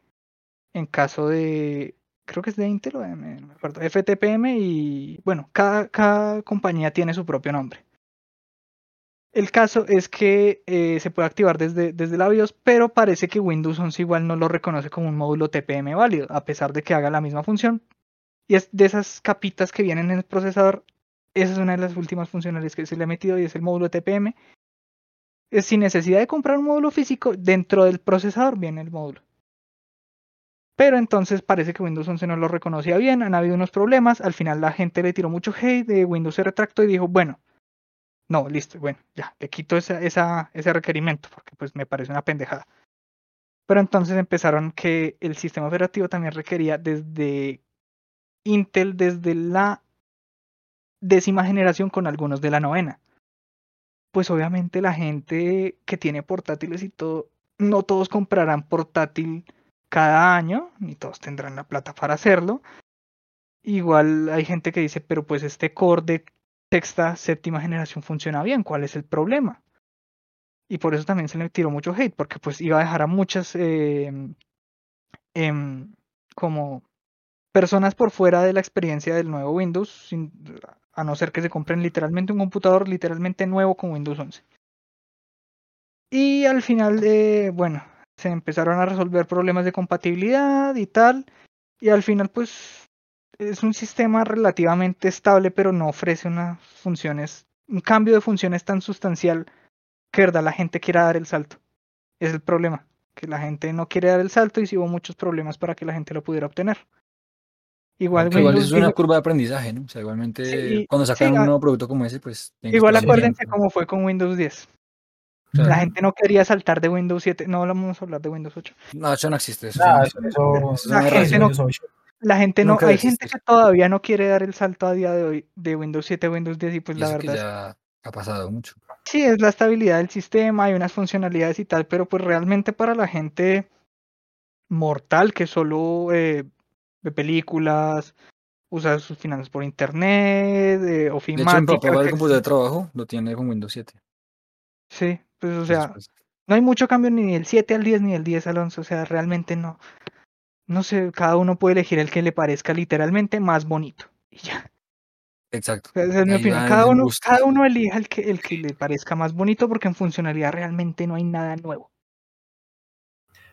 En caso de, creo que es de Intel o de AMD, no me acuerdo. FTPM y bueno, cada, compañía tiene su propio nombre. El caso es que eh, se puede activar desde, desde la BIOS, pero parece que Windows 11 igual no lo reconoce como un módulo TPM válido, a pesar de que haga la misma función. Y es de esas capitas que vienen en el procesador, esa es una de las últimas funcionalidades que se le ha metido y es el módulo TPM. Es sin necesidad de comprar un módulo físico, dentro del procesador viene el módulo. Pero entonces parece que Windows 11 no lo reconocía bien, han habido unos problemas, al final la gente le tiró mucho hate, de Windows se retractó y dijo, bueno, no, listo, bueno, ya, le quito esa, esa, ese requerimiento porque pues me parece una pendejada. Pero entonces empezaron que el sistema operativo también requería desde Intel, desde la décima generación con algunos de la novena. Pues obviamente la gente que tiene portátiles y todo, no todos comprarán portátil cada año, ni todos tendrán la plata para hacerlo. Igual hay gente que dice, pero pues este core de sexta, séptima generación funciona bien, ¿cuál es el problema? Y por eso también se le tiró mucho hate, porque pues iba a dejar a muchas eh, em, como personas por fuera de la experiencia del nuevo Windows, sin, a no ser que se compren literalmente un computador literalmente nuevo con Windows 11. Y al final, eh, bueno, se empezaron a resolver problemas de compatibilidad y tal, y al final pues es un sistema relativamente estable, pero no ofrece unas funciones, un cambio de funciones tan sustancial que verdad la gente quiera dar el salto. Es el problema, que la gente no quiere dar el salto y sí hubo muchos problemas para que la gente lo pudiera obtener. Igual, igual Windows, es una curva de aprendizaje, ¿no? O sea, igualmente Sí, cuando sacan un nuevo producto como ese, pues igual acuérdense cómo fue con Windows 10. Claro. La gente no quería saltar de Windows 7. No vamos a hablar de Windows 8. No, eso no existe. Eso, La gente no- Windows 8. La gente no, Nunca hay gente que todavía no quiere dar el salto a día de hoy de Windows 7 a Windows 10 y pues Y la que verdad es ya ha pasado mucho. Sí, es la estabilidad del sistema, hay unas funcionalidades y tal, pero pues realmente para la gente mortal que solo eh, ve películas, usa sus finanzas por internet, eh, De hecho, mi ofimática, papá el que- computador de trabajo lo tiene con Windows 7. Sí, pues o sea, no hay mucho cambio ni del 7 al 10 ni del 10 al 11, o sea, realmente no, no sé, cada uno puede elegir el que le parezca literalmente más bonito y ya. exacto. Esa es mi opinión. Cada en uno, cada uno elija el que, el que le parezca más bonito porque en funcionalidad realmente no hay nada nuevo.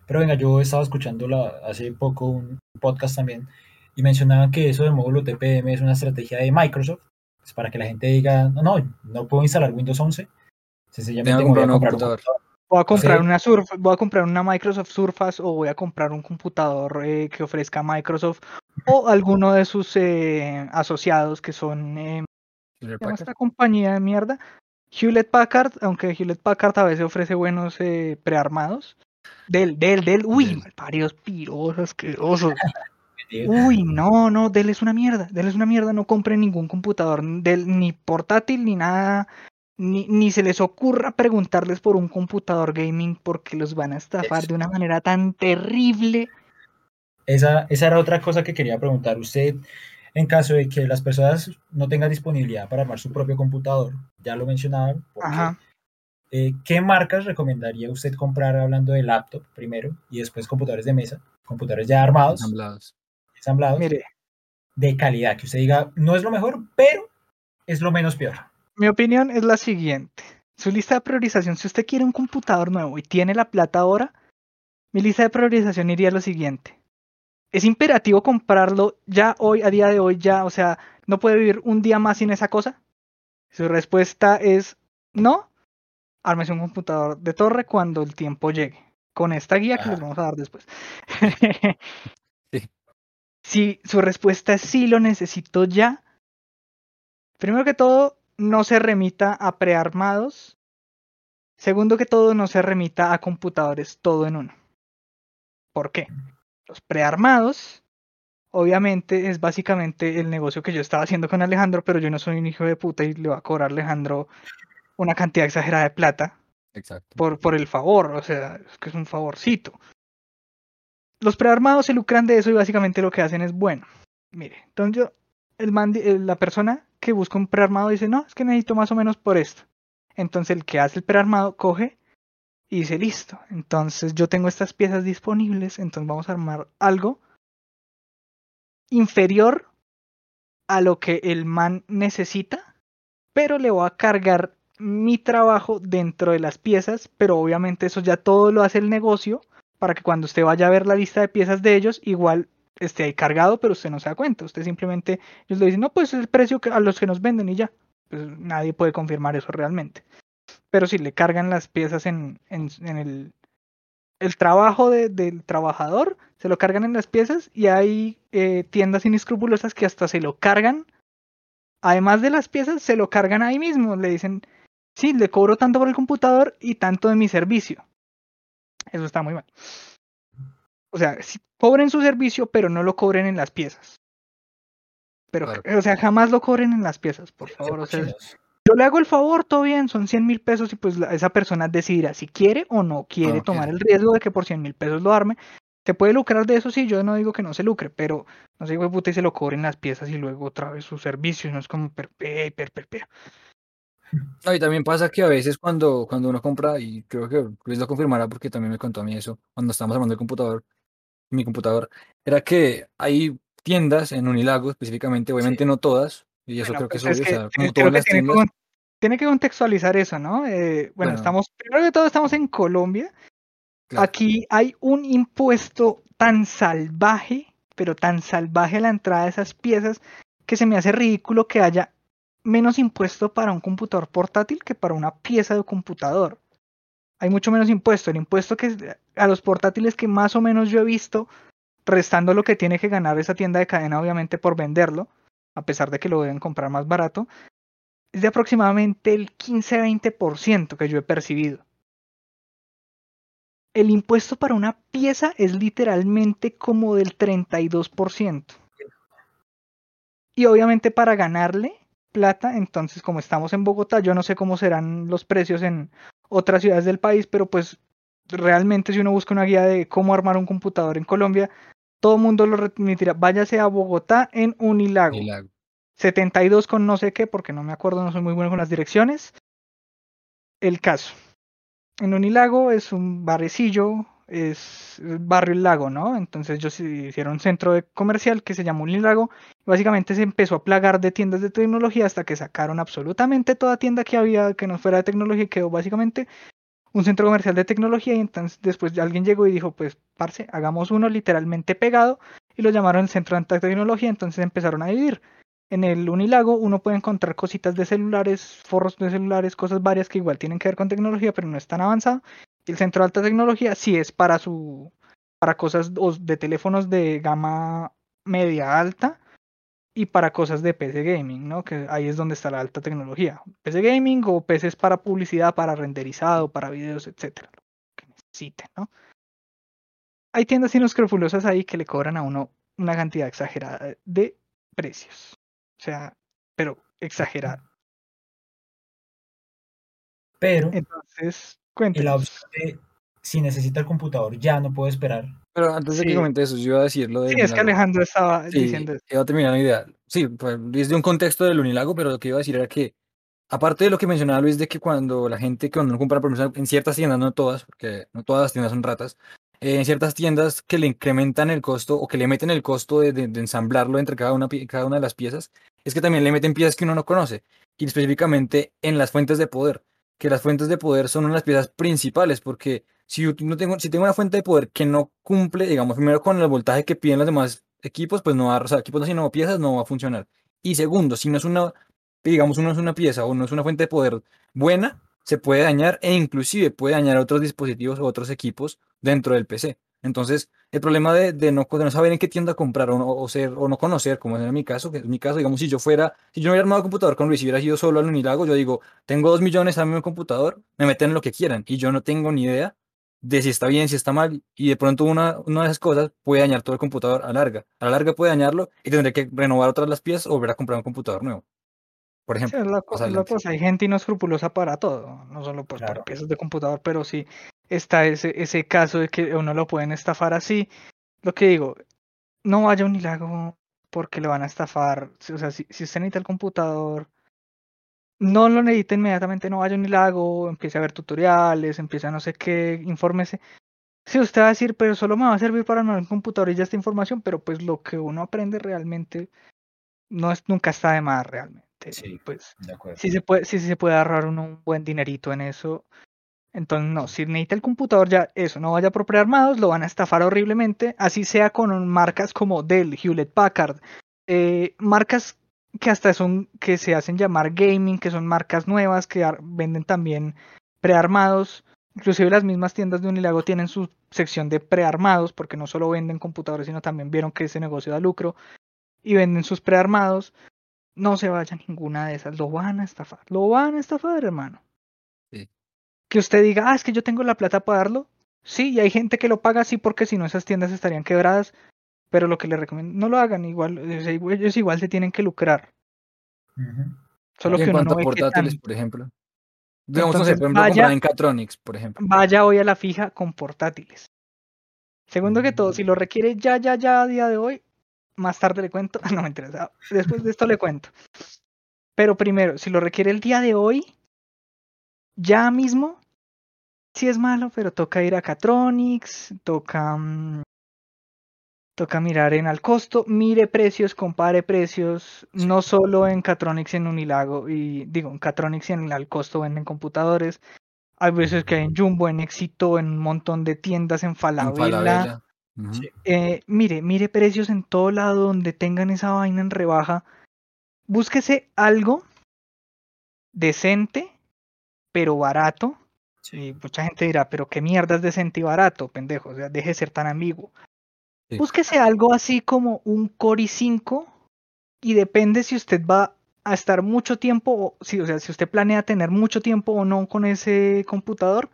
Pero venga, yo estaba escuchando la, hace poco un podcast también y mencionaban que eso del módulo TPM es una estrategia de Microsoft pues, para que la gente diga, no, no, no puedo instalar Windows 11, sencillamente voy a comprar un computador. computador. Voy a comprar Sí. una Surf, voy a comprar una Microsoft Surface o voy a comprar un computador eh, que ofrezca Microsoft o alguno de sus eh, asociados que son eh, Hewlett ¿cómo se llama Packard. esta compañía de mierda? Hewlett Packard, aunque Hewlett Packard a veces ofrece buenos eh, prearmados. Del, del, del, uy, Dell. malparidos, pirosos, asquerosos. <laughs> Uy, no, no, Dell es una mierda. Dell es una mierda. No compren ningún computador, Dell, ni portátil, ni nada. Ni, ni se les ocurra preguntarles por un computador gaming porque los van a estafar de una manera tan terrible. Esa, esa era otra cosa que quería preguntar. Usted, en caso de que las personas no tengan disponibilidad para armar su propio computador, ya lo mencionaba, porque, Ajá. eh, ¿qué marcas recomendaría usted comprar hablando de laptop primero y después computadores de mesa, computadores ya armados, Ensamblados. ensamblados, Mire, de calidad, que usted diga, no es lo mejor, pero es lo menos peor? Mi opinión es la siguiente. Su lista de priorización, si usted quiere un computador nuevo y tiene la plata ahora, mi lista de priorización iría a lo siguiente. Es imperativo comprarlo ya hoy, a día de hoy, ya, o sea, no puede vivir un día más sin esa cosa. Su respuesta es no. Ármese un computador de torre cuando el tiempo llegue. Con esta guía que les vamos a dar después. <laughs> Sí. Si su respuesta es sí, lo necesito ya. Primero que todo, no se remita a prearmados. Segundo que todo, no se remita a computadores todo en uno. ¿Por qué? Los prearmados, obviamente, es básicamente el negocio que yo estaba haciendo con Alejandro, pero yo no soy un hijo de puta y le voy a cobrar a Alejandro una cantidad exagerada de plata Exacto. por, por el favor, o sea, es que es un favorcito. Los prearmados se lucran de eso y básicamente lo que hacen es bueno. Mire, entonces yo, el man eh, la persona que busca un prearmado dice, no, es que necesito más o menos por esto. Entonces el que hace el prearmado coge y dice, listo, entonces yo tengo estas piezas disponibles, entonces vamos a armar algo inferior a lo que el man necesita, pero le voy a cargar mi trabajo dentro de las piezas, pero obviamente eso ya todo lo hace el negocio para que cuando usted vaya a ver la lista de piezas de ellos, igual esté ahí cargado, pero usted no se da cuenta. Usted simplemente, ellos le dicen, no, pues es el precio a los que nos venden y ya. Pues nadie puede confirmar eso realmente. Pero si le cargan las piezas en, en, el, el trabajo de- del trabajador, se lo cargan en las piezas y hay eh, tiendas inescrupulosas que hasta se lo cargan. Además de las piezas, se lo cargan ahí mismo. Le dicen, sí, le cobro tanto por el computador y tanto de mi servicio. Eso está muy mal. O sea, sí, cobren su servicio, pero no lo cobren en las piezas. Pero, Claro. o sea, jamás lo cobren en las piezas, por favor. O sea, yo le hago el favor, todo bien, son 100 mil pesos y pues la- esa persona decidirá si quiere o no quiere no tomar el riesgo de que por 100 mil pesos lo arme. Se puede lucrar de eso, sí, yo no digo que no se lucre, pero no sé, de puta, y se lo cobren las piezas y luego otra vez su servicio, y no es como perpe, per, per, per. No, y también pasa que a veces cuando, cuando uno compra, y creo que Luis lo confirmará porque también me contó a mí eso, cuando estábamos armando el computador, mi computador, era que hay tiendas en Unilago específicamente, obviamente no todas, y eso Bueno, creo que es pues obvio, es o sea, que como creo todas que las tiene, que, tiendas, con- tiene que contextualizar eso, ¿no? Eh, bueno, Bueno. estamos, primero de todo estamos en Colombia. Claro. Aquí hay un impuesto tan salvaje, pero tan salvaje a la entrada de esas piezas, que se me hace ridículo que haya menos impuesto para un computador portátil que para una pieza de computador. Hay mucho menos impuesto. El impuesto que a los portátiles que más o menos yo he visto restando lo que tiene que ganar esa tienda de cadena, obviamente, por venderlo, a pesar de que lo deben comprar más barato, es de aproximadamente el 15-20% que yo he percibido. El impuesto para una pieza es literalmente como del 32%. Y obviamente para ganarle plata, entonces como estamos en Bogotá, yo no sé cómo serán los precios en otras ciudades del país, pero pues realmente si uno busca una guía de cómo armar un computador en Colombia, todo el mundo lo remitirá. Váyase a Bogotá en Unilago. Unilago. 72 con no sé qué, porque no me acuerdo, no soy muy bueno con las direcciones. El caso. En Unilago es un barrecillo, es barrio El Lago, ¿no? Entonces ellos hicieron un centro comercial que se llamó Unilago. Básicamente se empezó a plagar de tiendas de tecnología hasta que sacaron absolutamente toda tienda que había que no fuera de tecnología y quedó básicamente un centro comercial de tecnología y entonces después alguien llegó y dijo, pues, parce, hagamos uno literalmente pegado y lo llamaron el centro de tecnología, entonces empezaron a dividir. En el Unilago uno puede encontrar cositas de celulares, forros de celulares, cosas varias que igual tienen que ver con tecnología, pero no es tan avanzado. El centro de alta tecnología sí es para su para cosas de teléfonos de gama media alta y para cosas de PC gaming, ¿no? Que ahí es donde está la alta tecnología. PC gaming o PCs para publicidad, para renderizado, para videos, etcétera, lo que necesiten, ¿no? Hay tiendas inescrupulosas ahí que le cobran a uno una cantidad exagerada de precios. O sea, pero exagerada. Pero Entonces, y la opción de si necesita el computador ya no puedo esperar. Pero antes de que comente eso, yo iba a decir lo de Sí, es que Alejandro estaba Sí, diciendo eso. iba a terminar la idea. Sí, pues, desde un contexto del Unilago, pero lo que iba a decir era que, aparte de lo que mencionaba Luis, de que cuando la gente, cuando no compra, ejemplo, en ciertas tiendas, no todas, porque no todas las tiendas son ratas, eh, en ciertas tiendas que le incrementan el costo o que le meten el costo de, de- de ensamblarlo entre cada una, cada una de las piezas, es que también le meten piezas que uno no conoce, y específicamente en las fuentes de poder, que las fuentes de poder son las piezas principales, porque si no tengo, si tengo una fuente de poder que no cumple, digamos, primero con el voltaje que piden los demás equipos, pues no va, o sea, equipos no, sino piezas no va a funcionar. Y segundo, si no es una, digamos, no es una pieza o no es una fuente de poder buena, se puede dañar e inclusive puede dañar otros dispositivos o otros equipos dentro del PC. Entonces, el problema de, de no, de no saber en qué tienda comprar o no, o ser, o no conocer, como es en mi caso, que es mi caso, digamos, si yo fuera, si yo no hubiera armado computador con Luis y hubiera ido solo al Unilago, yo digo, tengo dos millones, dame un computador, me meten lo que quieran y yo no tengo ni idea de si está bien, si está mal, y de pronto una, una de esas cosas puede dañar todo el computador a la larga. A la larga puede dañarlo y tendré que renovar otras las piezas o volver a comprar un computador nuevo. Por Sí, ejemplo, es la, co- más es la cosa. Hay gente inescrupulosa para todo, no solo pues para Claro. piezas de computador, pero sí está ese, ese caso de que uno lo pueden estafar así. Lo que digo, no vaya a un hilago porque le van a estafar. Si- O sea, si, si usted necesita el computador, no lo necesita inmediatamente, no vaya a un hilago, empiece a ver tutoriales, empiece a no sé qué, infórmese. Sí, usted va a decir, pero solo me va a servir para armar un computador y ya esta información, pero pues lo que uno aprende realmente no es, nunca está de más realmente. Sí. Pues De acuerdo. sí se puede, sí se puede ahorrar uno un buen dinerito en eso. Entonces, no, si necesita el computador ya, eso, no vaya por prearmados, lo van a estafar horriblemente, así sea con marcas como Dell, Hewlett Packard, eh, marcas que hasta son, que se hacen llamar gaming, que son marcas nuevas, que venden también prearmados. Inclusive las mismas tiendas de Unilago tienen su sección de prearmados, porque no solo venden computadores, sino también vieron que ese negocio da lucro y venden sus prearmados. No se vaya ninguna de esas, lo van a estafar, lo van a estafar, hermano. Que usted diga, ah, es que yo tengo la plata para darlo. Sí, y hay gente que lo paga así porque si no esas tiendas estarían quebradas. Pero lo que les recomiendo, no lo hagan igual, ellos igual se tienen que lucrar. Solo en que uno no a portátiles, tan- por ejemplo. Digamos, no sé, Entonces, por ejemplo, vaya- comprar en Catronics, por ejemplo. vaya hoy a la fija con portátiles. Segundo que todo, si lo requiere ya, ya, ya a día de hoy, más tarde le cuento. <laughs> No me interesa. Después de esto le cuento. Pero primero, si lo requiere el día de hoy, ya mismo, sí es malo, pero toca ir a Catronics, toca, mm, toca mirar en al costo, mire precios, compare precios, no solo en Catronics y en Unilago, y digo, en Catronics y en al costo venden computadores. Hay veces que hay en Jumbo, en Éxito, en un montón de tiendas, en En Falabella. Eh, mire, mire precios en todo lado donde tengan esa vaina en rebaja. Búsquese algo decente, pero barato. Sí. Mucha gente dirá, pero qué mierda es decente y barato, pendejo. O sea, deje de ser tan ambiguo. Sí. Búsquese algo así como un Core i5 y depende si usted va a estar mucho tiempo, o, si, o sea, si usted planea tener mucho tiempo o no con ese computador,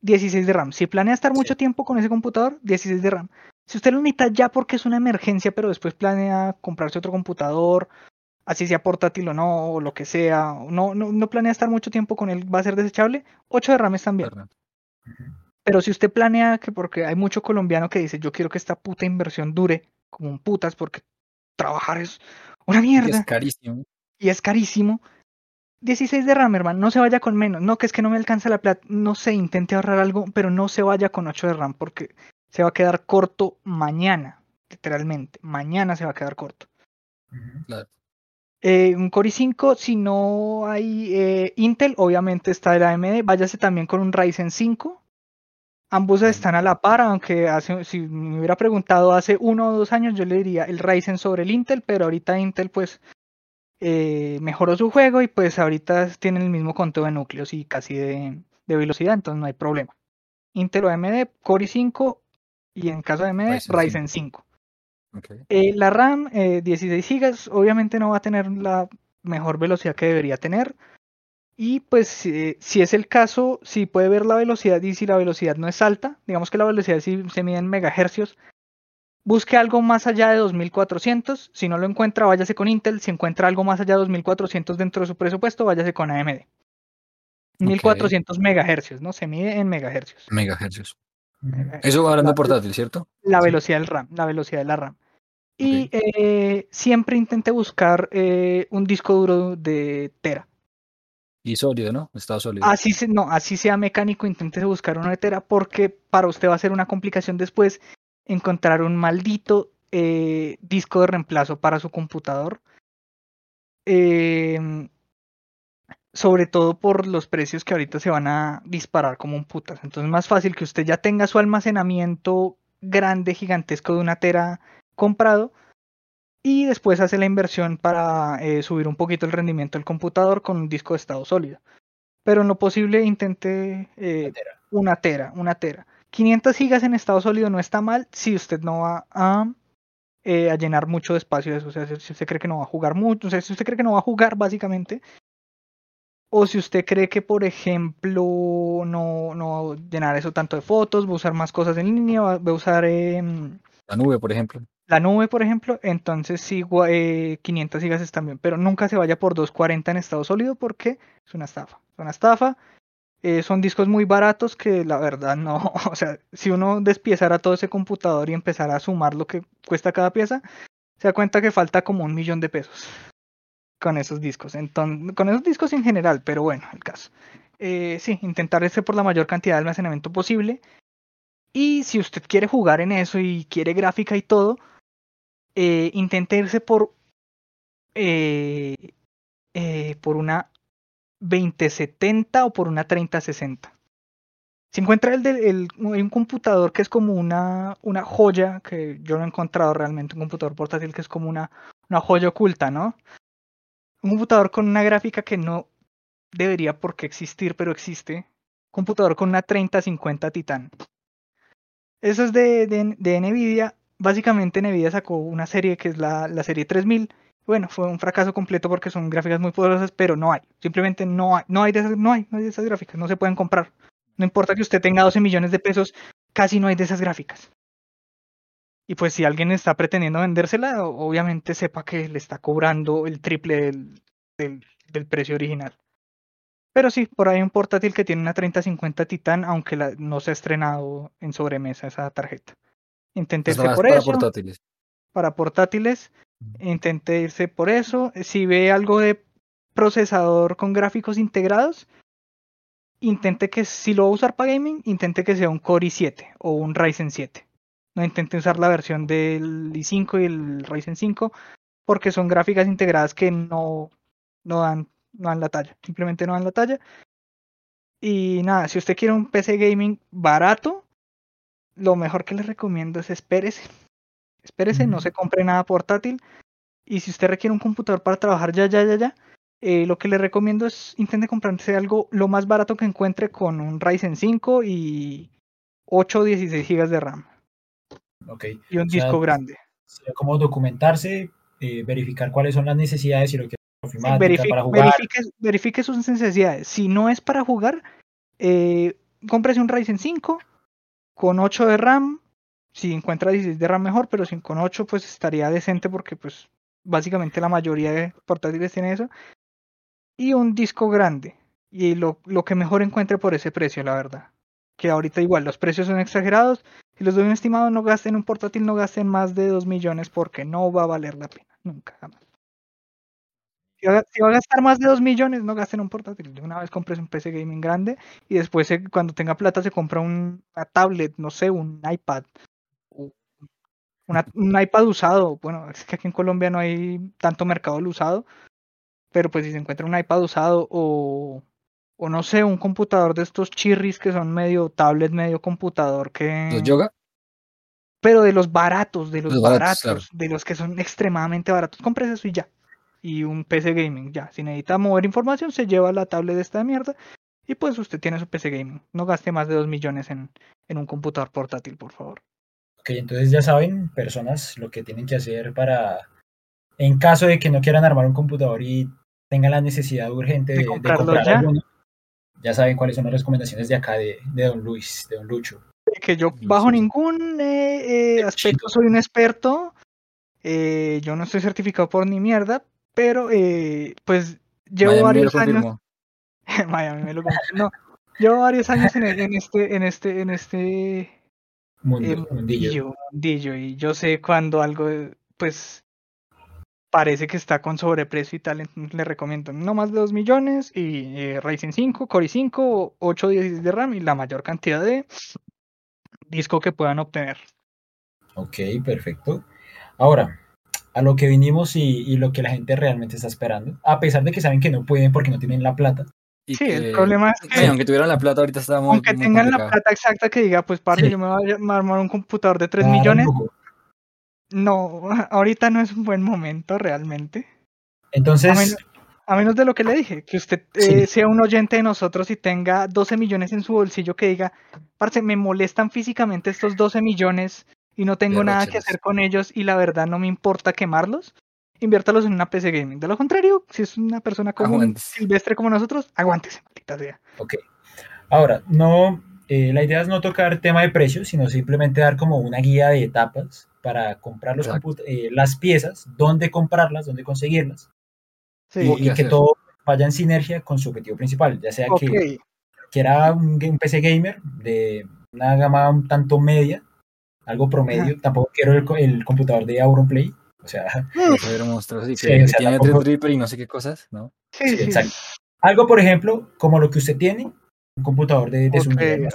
16 de RAM. Si planea estar mucho tiempo con ese computador, 16 de RAM. Si usted lo necesita ya porque es una emergencia, pero después planea comprarse otro computador, así sea portátil o no, o lo que sea, no, no, no planea estar mucho tiempo con él, va a ser desechable, 8 de RAM están bien. Verdad. Pero si usted planea que, porque hay mucho colombiano que dice, yo quiero que esta puta inversión dure como un putas, porque trabajar es una Y mierda Es carísimo. y es carísimo. 16 de RAM, hermano, no se vaya con menos. No, que es que no me alcanza la plata. No sé, intente ahorrar algo, pero no se vaya con 8 de RAM porque se va a quedar corto mañana, literalmente. Mañana se va a quedar corto. Claro. Eh, un Core i5, si no hay eh, Intel, obviamente está el AMD. Váyase también con un Ryzen 5. Ambos están a la par, aunque hace, si me hubiera preguntado hace uno o dos años, yo le diría el Ryzen sobre el Intel, pero ahorita Intel pues eh, mejoró su juego y pues ahorita tienen el mismo conteo de núcleos y casi de, de velocidad, entonces no hay problema. Intel o AMD, Core i5 y en caso de AMD, Ryzen Ryzen 5. Ok. Eh, la RAM, eh, 16 GB, obviamente no va a tener la mejor velocidad que debería tener. Y pues eh, si es el caso, si puede ver la velocidad y si la velocidad no es alta, digamos que la velocidad sí se mide en megahercios, busque algo más allá de 2400. Si no lo encuentra, váyase con Intel. Si encuentra algo más allá de 2400 dentro de su presupuesto, váyase con AMD. 1400 megahercios, ¿no? Se mide en megahercios. Megahercios. Eso hablando La- de portátil, ¿cierto? la Sí. velocidad del RAM, la velocidad de la RAM. Y eh, siempre intente buscar eh, un disco duro de Tera. Y sólido, ¿no? Estado sólido. Así se, no, así sea mecánico, intente buscar uno de Tera porque para usted va a ser una complicación después encontrar un maldito eh, disco de reemplazo para su computador. Em, sobre todo por los precios que ahorita se van a disparar como un putas. Entonces es más fácil que usted ya tenga su almacenamiento grande, gigantesco de una tera comprado y después hace la inversión para eh, subir un poquito el rendimiento del computador con un disco de estado sólido. Pero en lo posible intente eh, una tera, una tera. 500 gigas en estado sólido no está mal si usted no va a, eh, a llenar mucho de espacio de eso. O sea, si si usted cree que no va a jugar mucho, o sea, si usted cree que no va a jugar básicamente, o si usted cree que, por ejemplo, no, no llenar eso tanto de fotos, va a usar más cosas en línea, va, a usar em, La nube, por ejemplo. la nube, por ejemplo, entonces sí, eh, 500 gigas está bien, pero nunca se vaya por 240 en estado sólido porque es una estafa. Es una estafa. eh, son discos muy baratos que la verdad no, <laughs> o sea, si uno despiezara todo ese computador y empezara a sumar lo que cuesta cada pieza, se da cuenta que falta como un millón de pesos con esos discos. Entonces, con esos discos en general, pero bueno, el caso. Eh, sí, intentar ese por la mayor cantidad de almacenamiento posible. Y si usted quiere jugar en eso y quiere gráfica y todo, eh, intente irse por, eh, eh, por una 2070 o por una 3060. Si encuentra el, del- el- un computador que es como una, una joya, que yo no he encontrado realmente un computador portátil que es como una, una joya oculta, ¿no? Computador con una gráfica que no debería por qué existir, pero existe. Computador con una 3050 Titan. Eso es de, de, de Nvidia. Básicamente Nvidia sacó una serie que es la, la serie 3000. Bueno, fue un fracaso completo porque son gráficas muy poderosas, pero no hay. Simplemente no hay. No hay de esas, no hay, no hay de esas gráficas. No se pueden comprar. No importa que usted tenga 12 millones de pesos, casi no hay de esas gráficas. Y pues si alguien está pretendiendo vendérsela, obviamente sepa que le está cobrando el triple del, del, del precio original. Pero sí, por ahí un portátil que tiene una 3050 Titan, aunque la- no se ha estrenado en sobremesa esa tarjeta. Intente Hasta irse por para eso, portátiles. para portátiles. Intente irse por eso. Si ve algo de procesador con gráficos integrados, intente que si lo va a usar para gaming, intente que sea un Core i7 o un Ryzen 7. No intente usar la versión del i5 y el Ryzen 5 porque son gráficas integradas que no, no dan, no dan la talla. Simplemente no dan la talla. Y nada, si usted quiere un PC gaming barato, lo mejor que les recomiendo es espérese. Espérese, no se compre nada portátil. Y si usted requiere un computador para trabajar ya, ya, ya, ya, eh, lo que le recomiendo es intente comprarse algo lo más barato que encuentre con un Ryzen 5 y 8 o 16 GB de RAM. Ok. y un O sea, disco grande. como documentarse, eh, verificar cuáles son las necesidades y lo que es Sí, ofimática verifi- para jugar. verifique, verifique sus necesidades. Si no es para jugar, eh, cómprese un Ryzen 5 con 8 de RAM. Si encuentra 16 de RAM mejor, pero con 8 pues estaría decente porque pues básicamente la mayoría de portátiles tiene eso. Y un disco grande. Y lo, lo que mejor encuentre por ese precio, la verdad. Que ahorita igual los precios son exagerados. Si los doy un estimado, no gasten un portátil, no gasten más de 2 millones porque no va a valer la pena. Nunca, jamás. Si va, a- gastar más de 2 millones, no gasten un portátil. De una vez compres un PC gaming grande y después cuando tenga plata se compra un- una tablet, no sé, un iPad. un iPad usado. Bueno, es que aquí en Colombia no hay tanto mercado del usado. Pero pues si se encuentra un iPad usado o, o no sé, un computador de estos chirris que son medio tablet, medio computador que ¿Los yoga? pero de los baratos, de los, Los baratos, baratos, claro. de los que son extremadamente baratos. Compres eso y ya. Y un PC gaming, ya. Si necesita mover información, se lleva la tablet de esta mierda. Y pues usted tiene su PC gaming. No gaste más de 2 millones en, en un computador portátil, por favor. Ok, entonces ya saben, personas, lo que tienen que hacer para, en caso de que no quieran armar un computador y tengan la necesidad urgente De de, de comprarlo comprar ya. alguno, ya saben cuáles son las recomendaciones de acá de, de Don Luis, de Don Lucho. Que yo bajo ningún eh, eh, aspecto soy un experto. eh, yo no estoy certificado por ni mierda. Pero eh, pues llevo Miami me lo varios años. <laughs> Miami me lo confirmó. Llevo varios años en, en este, en este, en este Mundo, eh, mundillo. mundillo, mundillo, y yo sé cuando algo pues parece que está con sobreprecio y tal, entonces le recomiendo no más de 2 millones y eh, Ryzen 5, Core i5, 8 16 de RAM y la mayor cantidad de disco que puedan obtener. Ok, perfecto. Ahora, a lo que vinimos y, y lo que la gente realmente está esperando, a pesar de que saben que no pueden porque no tienen la plata. Y Sí, el problema es sí, que aunque tuvieran la plata, ahorita está muy, aunque muy tengan la plata exacta que diga, pues parce, Sí. yo me voy a armar un computador de 3 dar el millones. No, <laughs> ahorita no es un buen momento realmente. Entonces, A menos, a menos de lo que le dije, que usted Sí. eh, sea un oyente de nosotros y tenga 12 millones en su bolsillo que diga, parce, me molestan físicamente estos 12 millones y no tengo nada que hacer con ellos y la verdad no me importa quemarlos, inviértalos en una PC gaming. De lo contrario, si es una persona común, silvestre como nosotros, aguántese, maldita sea. ok. Ahora, no, eh, la idea es no tocar tema de precios, sino simplemente dar como una guía de etapas para comprar los eh, las piezas, dónde comprarlas, dónde conseguirlas, Sí, y, y que hacer. todo vaya en sinergia con su objetivo principal, ya sea ok. que quiera un, game- PC gamer de una gama un tanto media, algo promedio, tampoco quiero el, el computador de Auronplay, o sea, Ese era monstruoso, sí, <laughs> Sí, que, o sea, tiene tampoco- Threadripper y no sé qué cosas, ¿no? Sí, sí, sí, exacto. algo por ejemplo como lo que usted tiene, un computador de, de su nivel.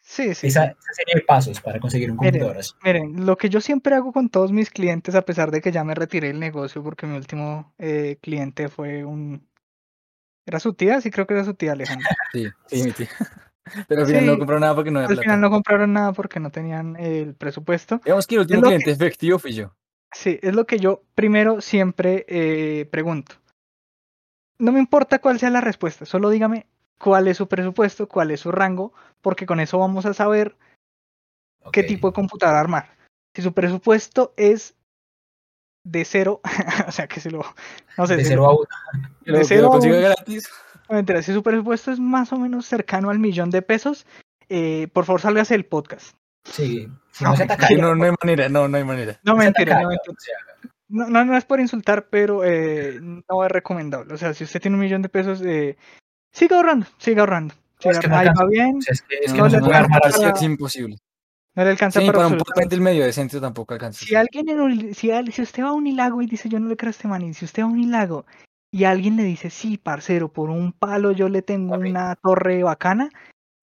Sí, sí, esa, esa serie de pasos para conseguir un Miren, computador así. Miren, lo que yo siempre hago con todos mis clientes, a pesar de que ya me retiré el negocio porque mi último eh, cliente fue un... ¿Era su tía? Sí, creo que era su tía Alejandra. <laughs> Sí, sí, mi tío. <laughs> Pero al final no compró nada porque no había Al plata. final no compraron nada porque no tenían el presupuesto. Digamos que el último que- cliente efectivo fui yo. Sí, es lo que yo primero siempre eh, pregunto. No me importa cuál sea la respuesta, solo dígame cuál es su presupuesto, cuál es su rango, porque con eso vamos a saber qué tipo de computadora armar. Si su presupuesto es de cero, <laughs> o sea que se lo, no sé, de cero a uno. Lo, De cero lo a consiga un- gratis. no, mentira, si su presupuesto es más o menos cercano al millón de pesos, eh, por favor sálgase del podcast. Sí, si No, no se ataca. No, no hay manera, no, no hay manera. No mentira, ataca, no mentira. No, no, no es por insultar, pero eh, no es recomendable. O sea, si usted tiene un millón de pesos, eh, siga ahorrando, siga ahorrando. No, es que. Ahí va bien, es que, es que No no, le se puede alcanza armar para- así. Es imposible. no le alcanza Sí, para para un portátil medio decente tampoco alcanza. Si alguien en un- si, si usted va a un hilago y dice yo no le creo a este man, y si usted va a un hilago y alguien le dice sí, parcero, por un palo yo le tengo Papi. una torre bacana,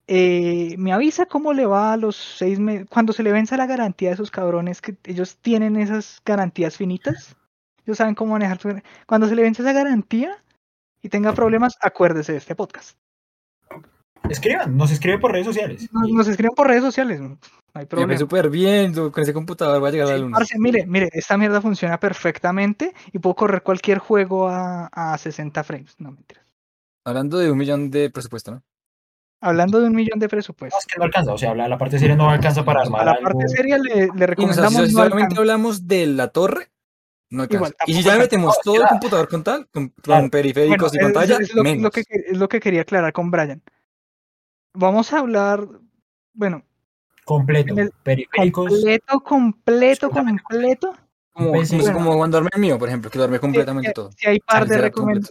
eh, me avisa cómo le va a los seis meses, cuando se le venza la garantía de esos cabrones que ellos tienen esas garantías finitas, ellos saben cómo manejar. su- Cuando se le vence esa garantía y tenga problemas, acuérdese de este podcast. Escriban, nos escribe por redes sociales. Nos, escriben por redes sociales, no hay Me problema. ve súper bien, con ese computador va a llegar a la luna. parce, mire, mire, esta mierda funciona perfectamente y puedo correr cualquier juego a, a 60 frames. No mentiras. Hablando de un millón de presupuesto, ¿no? Hablando de un millón de No, presupuesto. es que no alcanza, o sea, la, la parte seria no alcanza para A armar la algo. parte seria le, le Y, o sea, recomendamos si no solamente alcanza. hablamos de la torre, no alcanza. Igual, y si ya metemos No, todo el computador con tal, con, con Claro. periféricos Bueno, y es- pantalla, es, lo, menos. lo que, es lo que quería aclarar con Brian. Vamos a hablar, bueno, Completo, el- periféricos. completo, completo, completo. Como, como, bueno. como cuando armé el mío, por ejemplo, que armé completamente eh, todo. Si hay par de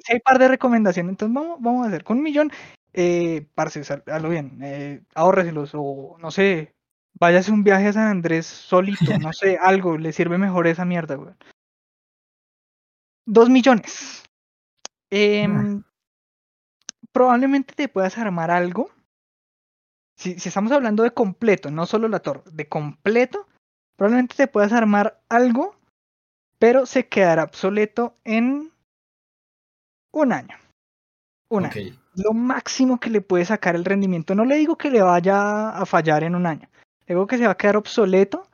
si hay par de recomendaciones, entonces vamos, vamos a hacer con un millón, eh, parce, hazlo bien, eh, ahórreselos o no sé, váyase un viaje a San Andrés solito, no sé, <laughs> algo, le sirve mejor esa mierda, güey. Dos millones. Em, probablemente te puedas armar algo. Si, si estamos hablando de completo, no solo la torre, de completo, probablemente te puedas armar algo, pero se quedará obsoleto en un año. Un año. Lo máximo que le puede sacar el rendimiento. No le digo que le vaya a fallar en un año. Le digo que se va a quedar obsoleto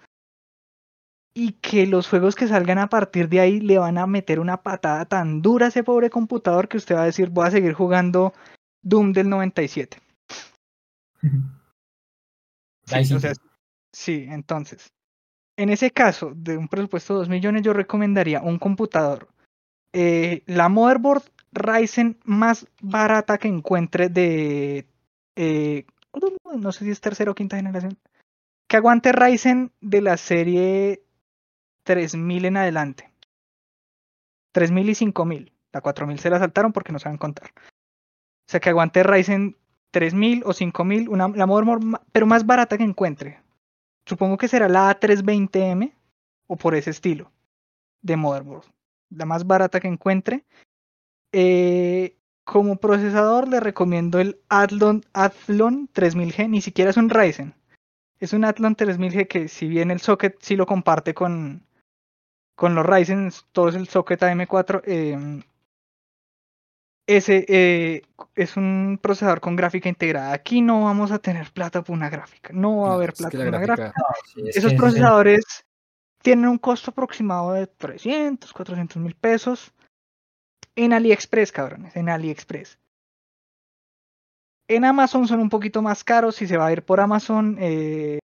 y que los juegos que salgan a partir de ahí le van a meter una patada tan dura a ese pobre computador que usted va a decir, voy a seguir jugando Doom del 97. <laughs> Ahí sí, o sea, sí, entonces, en ese caso de un presupuesto de 2 millones, yo recomendaría un computador. eh, la motherboard Ryzen más barata que encuentre de. eh, no sé si es tercera o quinta generación. Que aguante Ryzen de la serie 3000 en adelante. 3000 y 5000. La 4000 se la saltaron porque no saben contar. O sea, que aguante Ryzen 3000 o 5000, una, la motherboard, pero más barata que encuentre. Supongo que será la A320M o por ese estilo de motherboard. La más barata que encuentre. Eh, como procesador le recomiendo el Athlon, Athlon 3000G, ni siquiera es un Ryzen. Es un Athlon 3000G que si bien el socket sí lo comparte con, con los Ryzen, todo es el socket AM4. eh, ese eh, es un procesador con gráfica integrada. Aquí no vamos a tener plata por una gráfica. No va a haber plata por una gráfica, gráfica. Sí, es que Esos procesadores tienen un costo aproximado de 300, 400 mil pesos. En AliExpress, cabrones, en AliExpress. En Amazon son un poquito más caros. Si se va a ir por Amazon, eh,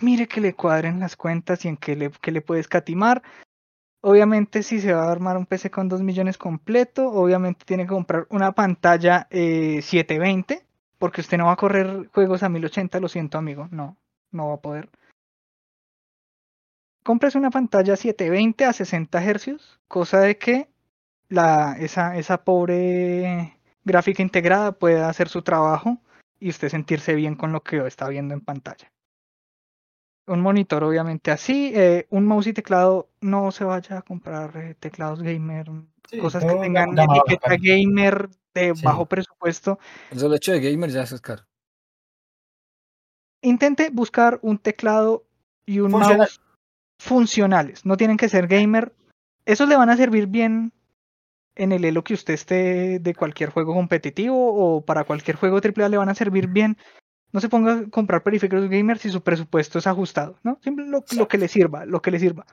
mire que le cuadren las cuentas y en qué le, qué le puede escatimar. Obviamente, si se va a armar un PC con 2 millones completo, obviamente tiene que comprar una pantalla eh, 720, porque usted no va a correr juegos a 1080, lo siento, amigo. No, no va a poder. Compres una pantalla 720 a 60 Hz, cosa de que la, esa, esa pobre gráfica integrada pueda hacer su trabajo y usted sentirse bien con lo que está viendo en pantalla. Un monitor obviamente así, eh, un mouse y teclado, no se vaya a comprar eh, teclados gamer, Sí, cosas que tengan etiqueta gamer de Sí. bajo presupuesto. el solo hecho de gamer ya es caro. Intente buscar un teclado y un Funcional. mouse funcionales, no tienen que ser gamer. Esos le van a servir bien en el elo que usted esté de cualquier juego competitivo o para cualquier juego AAA le van a servir bien. No se ponga a comprar periféricos gamer si su presupuesto es ajustado, ¿no? Siempre lo, lo que le sirva, lo que le sirva.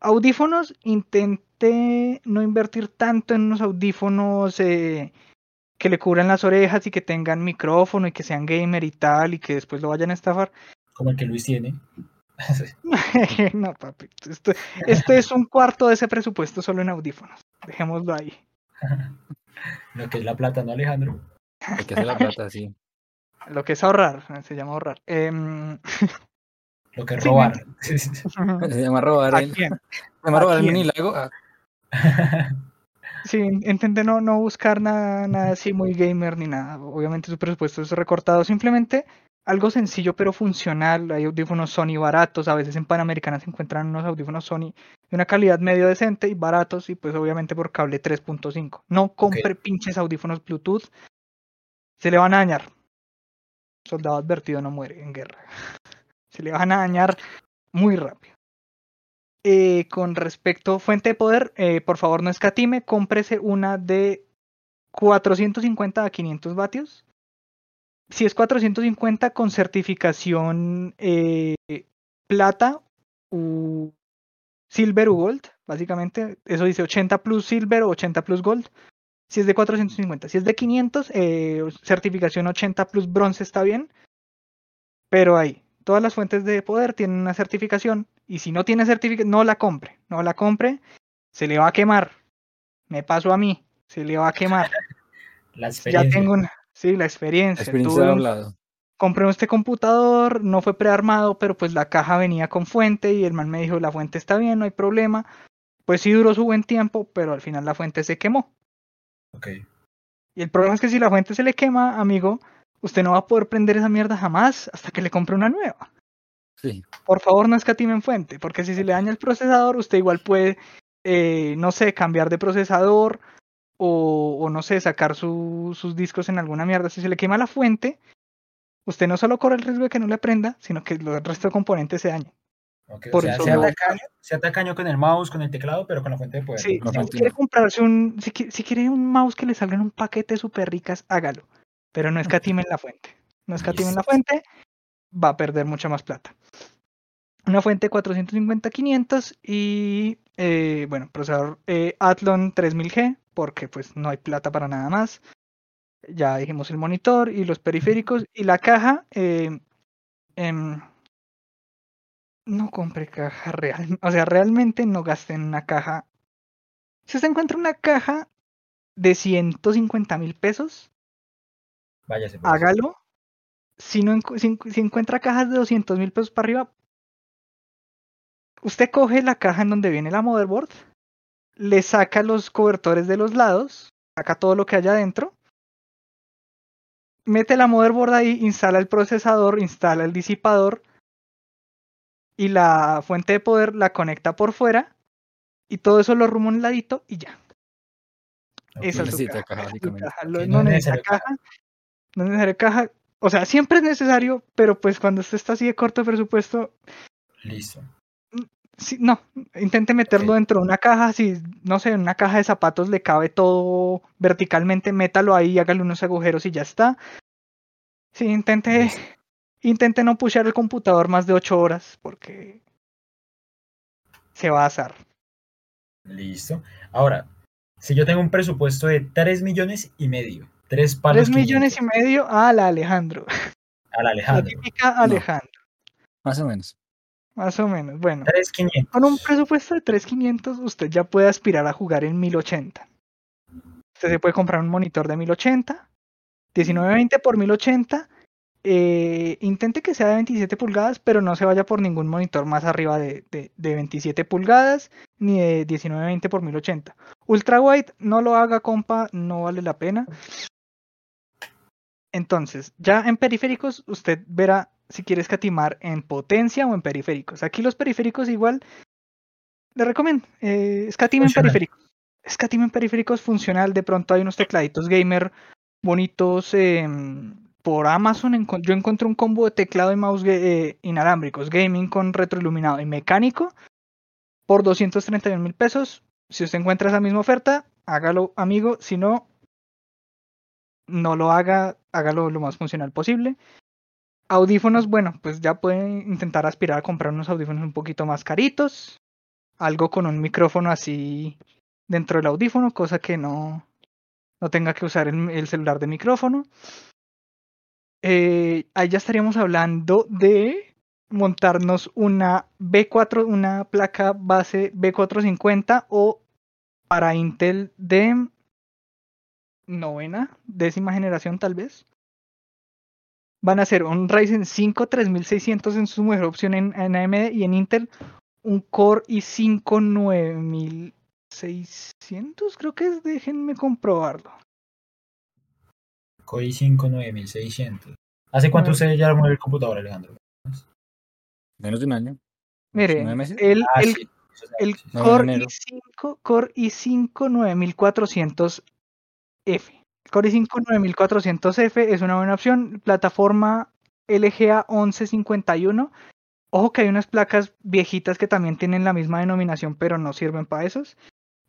Audífonos, intente no invertir tanto en unos audífonos eh, que le cubran las orejas y que tengan micrófono y que sean gamer y tal y que después lo vayan a estafar. Como el que Luis tiene. <laughs> no, papi. Esto, esto es un cuarto de ese presupuesto solo en audífonos. Dejémoslo ahí. <laughs> Lo que es la plata, ¿no, Alejandro? Hay que hacer la plata, sí. Lo que es ahorrar, se llama ahorrar. Em, Lo que es <laughs> Sí, robar. Se llama robar ¿A el, quién? <laughs> se llama ¿A robar el quién? mini lago. Ah, Sí, intenté no, no buscar nada, nada así muy gamer ni nada. Obviamente su presupuesto es recortado. Simplemente algo sencillo pero funcional. Hay audífonos Sony baratos. A veces en Panamericana se encuentran unos audífonos Sony de una calidad medio decente y baratos. Y pues obviamente por cable 3.5. No compre pinches audífonos Bluetooth. Se le van a dañar. Soldado advertido no muere en guerra. <laughs> Se le van a dañar muy rápido. Eh, con respecto a fuente de poder, eh, por favor no escatime, cómprese una de 450 a 500 vatios. Si es 450 con certificación eh, plata u silver u gold, básicamente, eso dice 80 plus silver o 80 plus gold. Si es de 450. Si es de 500, eh, certificación 80 plus bronce está bien. Pero ahí, todas las fuentes de poder tienen una certificación. Y si no tiene certificación, no la compre. No la compre, se le va a quemar. Me pasó a mí, se le va a quemar. <laughs> La Ya experiencia. tengo una. Sí, la La experiencia. experiencia Tuve de hablado. compré este computador, no fue prearmado, pero pues la caja venía con fuente y el man me dijo, la fuente está bien, no hay problema. Pues sí duró su buen tiempo, pero al final la fuente se quemó. Ok. Y el problema es que si la fuente se le quema, amigo, usted no va a poder prender esa mierda jamás hasta que le compre una nueva. Sí. Por favor, no escatimen fuente, porque si se le daña el procesador, usted igual puede, eh, no sé, cambiar de procesador o, o no sé, sacar su- sus discos en alguna mierda. Si se le quema la fuente, usted no solo corre el riesgo de que no le prenda, sino que los resto de componentes se dañen. Ok. Por o sea, eso sea no- tacaño, sea tacaño con el mouse, con el teclado, pero con la fuente de poder. Sí, ¿no? la si quiere comprarse un, si, qui- si quiere un mouse que le salga en un paquete súper ricas, hágalo. Pero no escatimen la fuente. No escatimen la Listo. fuente, va a perder mucha más plata. Una fuente 450-500 y, eh, bueno, procesador eh, Athlon 3000G, porque pues no hay plata para nada más. Ya dijimos el monitor y los periféricos y la caja. eh, em, no compre caja real. <laughs> O sea, realmente no gasten en una caja. Si usted encuentra una caja de 150 mil pesos, Váyase. hágalo. Si, no si, si encuentra cajas de 200 mil pesos para arriba, usted coge la caja en donde viene la motherboard, le saca los cobertores de los lados, saca todo lo que haya adentro, mete la motherboard ahí, instala el procesador, instala el disipador y la fuente de poder la conecta por fuera y todo eso lo arruma a un ladito y ya. Ok. Esa es su necesita caja, lo- no, no es necesita necesario caja. No es necesario caja. O sea, siempre es necesario, pero pues cuando usted está así de corto presupuesto, Listo. sí, no, intente meterlo dentro de una caja. Si, no sé, en una caja de zapatos le cabe todo verticalmente, métalo ahí, hágale unos agujeros y ya está. Sí, intente, Listo. Intente no pushear el computador más de 8 horas, porque se va a asar. Listo. Ahora, si yo tengo un presupuesto de 3 millones y medio, 3 palos 3 millones y 500, medio a la Alejandro. al La Alejandro. típica Alejandro, Más o menos. más o menos. Bueno. 3,500. Con un presupuesto de 3.500 usted ya puede aspirar a jugar en 1080. Usted se puede comprar un monitor de 1080, 1920 por 1080. Eh, intente que sea de 27 pulgadas, pero no se vaya por ningún monitor más arriba de, de- de 27 pulgadas ni de 1920 por 1080. Ultra wide, no lo haga, compa, no vale la pena. Entonces, ya en periféricos, usted verá si quiere escatimar en potencia o en periféricos. Aquí los periféricos igual, le recomiendo, eh, escatime en Funcional. periféricos. Escatime en periféricos funcional, de pronto hay unos tecladitos gamer bonitos em, por Amazon. Yo encontré un combo de teclado y mouse eh, inalámbricos, gaming con retroiluminado y mecánico por 231 mil pesos. Si usted encuentra esa misma oferta, hágalo, amigo. Si no, no lo haga, hágalo lo más funcional posible. Audífonos, bueno, pues ya pueden intentar aspirar a comprar unos audífonos un poquito más caritos. Algo con un micrófono así dentro del audífono, cosa que no, no tenga que usar el celular de micrófono. Eh, ahí ya estaríamos hablando de montarnos una B4, una placa base B450 o para Intel de novena, décima generación tal vez. Van a ser un Ryzen 5 3600 en su mejor opción en, en AMD y en Intel un Core i5 9600, creo que es, déjenme comprobarlo. Core i5 9600. ¿Hace cuánto usted ya mueve el computador, Alejandro? Menos de un año. Mire, el, Ah, el, sí. El. No, Core enero. i5, Core i5 9400F. Core i5 9400F es una buena opción. Plataforma LGA 1151. Ojo que hay unas placas viejitas que también tienen la misma denominación, pero no sirven para esos.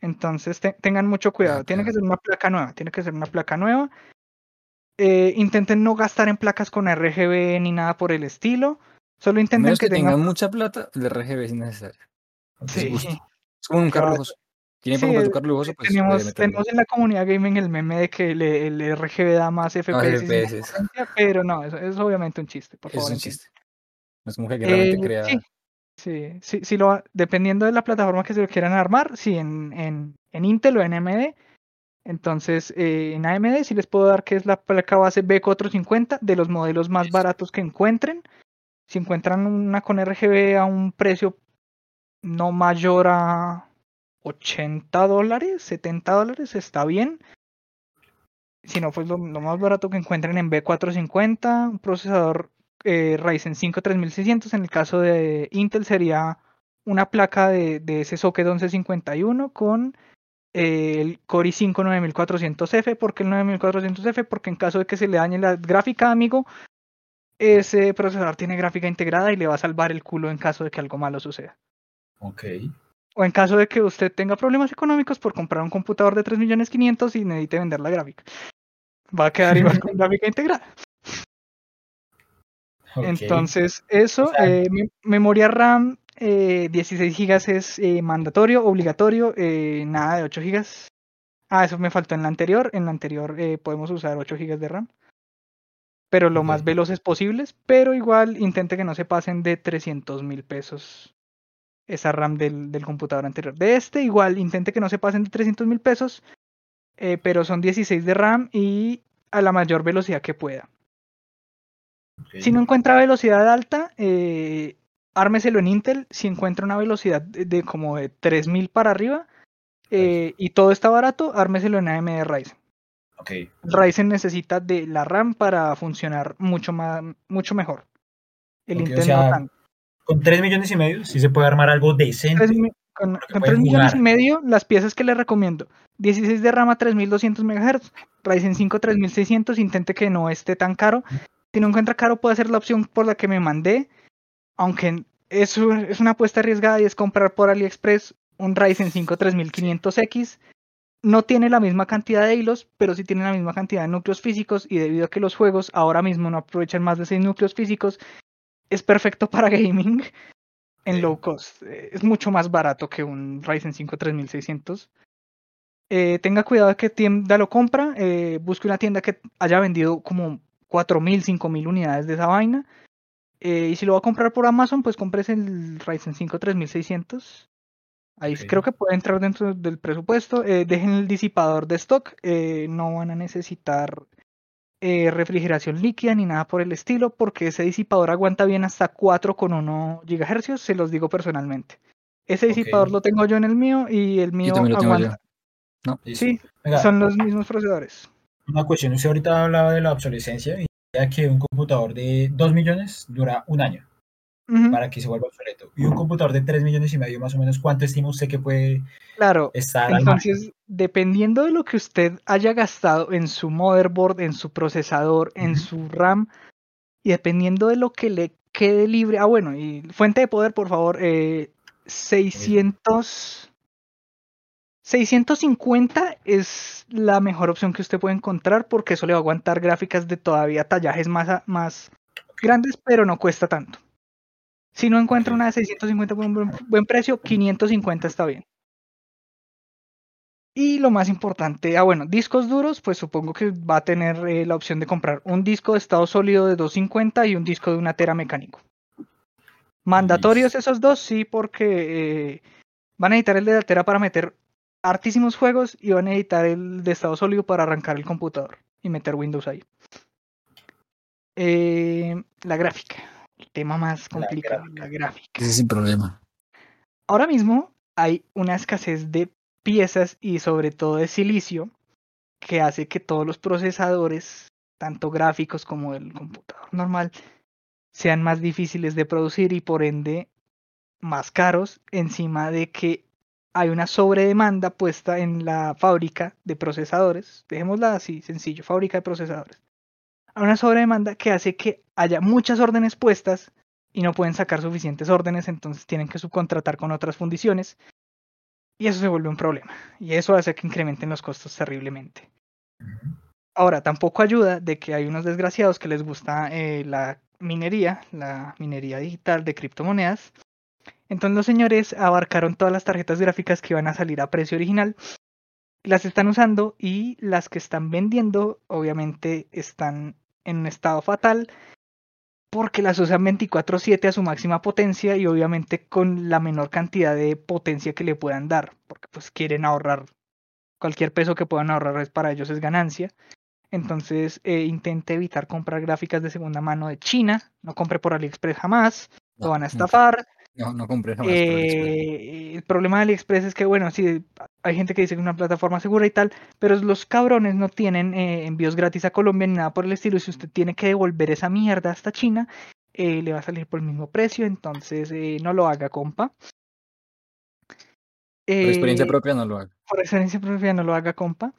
Entonces te- tengan mucho cuidado. Tiene que ser una placa nueva. Tiene que ser una placa nueva. Eh, intenten no gastar en placas con RGB ni nada por el estilo. Solo intenten menos que que tengan tengan. mucha plata, el RGB es innecesario. Sí. Es como un carro lujoso. tienen Sí, para carro lujoso, pues tenemos, tenemos en la comunidad gaming el meme de que le- el RGB da más FPS, FPS. pero no, eso, eso es obviamente un chiste, por Es favor. un entiendan. chiste. No es como que realmente Eh, crea. sí, sí, sí, sí lo, dependiendo de la plataforma que se lo quieran armar, sí, en, en, en Intel o en AMD. Entonces, eh, en AMD sí les puedo dar que es la placa base B450 de los modelos más baratos que encuentren. Si encuentran una con RGB a un precio no mayor a 80 dólares, 70 dólares, está bien. Si no, pues lo, lo más barato que encuentren en B450, un procesador eh, Ryzen 5 3600. En el caso de Intel sería una placa de, de ese socket 1151 con el Core i5 9400F. ¿Por qué el 9400F? Porque en caso de que se le dañe la gráfica, amigo, ese procesador tiene gráfica integrada y le va a salvar el culo en caso de que algo malo suceda. Ok. O en caso de que usted tenga problemas económicos por comprar un computador de 3.500.000 y necesite vender la gráfica. Va a quedar igual <laughs> con gráfica integrada. Entonces, eso, O sea- eh, me- memoria RAM, eh, 16 GB es eh, mandatorio, obligatorio, eh, nada de 8 GB. Ah, eso me faltó en la anterior. En la anterior eh, podemos usar 8 GB de RAM. Pero lo más Ok. veloces posibles, pero igual intente que no se pasen de 300 mil pesos esa RAM del, del computador anterior. De este, igual intente que no se pasen de 300 mil pesos, eh, pero son 16 de RAM y a la mayor velocidad que pueda. Si no encuentra velocidad alta, eh, ármeselo en Intel. Si encuentra una velocidad de, de como de 3000 para arriba eh, y todo está barato, ármeselo en AMD Ryzen. Ok. Ryzen necesita de la RAM para funcionar mucho más, mucho mejor. El o Intel sea, no tanto. Con 3 millones y medio sí se puede armar algo decente. Con con puede 3 millones y medio, las piezas que le recomiendo. 16 de RAM a 3200 MHz, Ryzen 5 3600, intente que no esté tan caro. Si no encuentra caro, puede ser la opción por la que me mandé, aunque es, un- es una apuesta arriesgada y es comprar por AliExpress un Ryzen 5 3500X. No tiene la misma cantidad de hilos, pero sí tiene la misma cantidad de núcleos físicos y debido a que los juegos ahora mismo no aprovechan más de 6 núcleos físicos, es perfecto para gaming en Sí. low cost. Eh, Es mucho más barato que un Ryzen 5 3600. Eh, tenga cuidado de qué tienda lo compra. eh, busque una tienda que haya vendido como 4.000, 5.000 unidades de esa vaina. Eh, y si lo va a comprar por Amazon, pues compres el Ryzen 5 3600. Ahí creo que puede entrar dentro del presupuesto. Eh, dejen el disipador de stock. eh, no van a necesitar eh, refrigeración líquida ni nada por el estilo, porque ese disipador aguanta bien hasta 4,1 GHz, se los digo personalmente. Ese disipador lo tengo yo en el mío y el mío lo tengo aguanta. ¿No? Listo. Sí, Venga, son los mismos procesadores. una cuestión. Usted ahorita hablaba de la obsolescencia y que un computador de 2 millones dura un año para que se vuelva obsoleto. Y un computador de 3 millones y medio, más o menos, ¿cuánto estima usted que puede Claro, estar al entonces, dependiendo de lo que usted haya gastado en su motherboard, en su procesador, en su RAM, y dependiendo de lo que le quede libre. Ah, bueno, y fuente de poder, por favor, eh, 600. 650 es la mejor opción que usted puede encontrar porque eso le va a aguantar gráficas de todavía tallajes más, más grandes, pero no cuesta tanto. Si no encuentra una de 650 por un buen, buen precio, 550 está bien. Y lo más importante, ah bueno, discos duros, pues supongo que va a tener eh, la opción de comprar un disco de estado sólido de 250 y un disco de una tera mecánico. Mandatorios esos dos, sí, porque eh, van a necesitar el de la tera para meter hartísimos juegos y van a necesitar el de estado sólido para arrancar el computador y meter Windows ahí. Eh, la gráfica, el tema más La complicado, gráfica. la gráfica. Ese sin problema. Ahora mismo hay una escasez de piezas y sobre todo de silicio que hace que todos los procesadores, tanto gráficos como el computador normal, sean más difíciles de producir y por ende más caros, encima de que hay una sobredemanda puesta en la fábrica de procesadores. Dejémosla así, sencillo, fábrica de procesadores. Hay una sobredemanda que hace que haya muchas órdenes puestas y no pueden sacar suficientes órdenes, entonces tienen que subcontratar con otras fundiciones y eso se vuelve un problema y eso hace que incrementen los costos terriblemente. Ahora, tampoco ayuda de que hay unos desgraciados que les gusta eh, la minería, la minería digital de criptomonedas, Entonces los señores abarcaron todas las tarjetas gráficas que iban a salir a precio original, las están usando y las que están vendiendo obviamente están en un estado fatal porque las usan 24/7 a su máxima potencia y obviamente con la menor cantidad de potencia que le puedan dar, porque pues quieren ahorrar. Cualquier peso que puedan ahorrar es para ellos es ganancia. Entonces eh, intente evitar comprar gráficas de segunda mano de China, no compre por AliExpress jamás, lo van a estafar. No, no compré jamás. Eh, el problema de AliExpress es que, bueno, sí, hay gente que dice que es una plataforma segura y tal, pero los cabrones no tienen eh, envíos gratis a Colombia ni nada por el estilo. Y si usted tiene que devolver esa mierda hasta China, eh, le va a salir por el mismo precio. Entonces, no lo haga, compa. Por experiencia propia no lo hago. por experiencia propia, no lo haga, compa.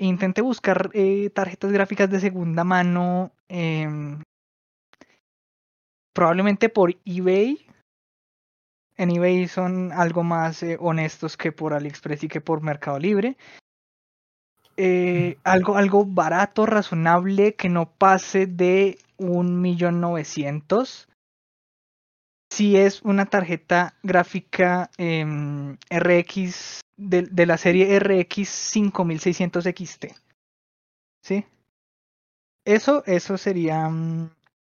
Intente buscar tarjetas gráficas de segunda mano, em, probablemente por eBay. En eBay son algo más eh, honestos que por AliExpress y que por Mercado Libre. Eh, algo, algo barato, razonable, que no pase de un millón novecientos. Si es una tarjeta gráfica em, RX de, de la serie RX 5600 XT. ¿Sí? Eso, eso sería mm,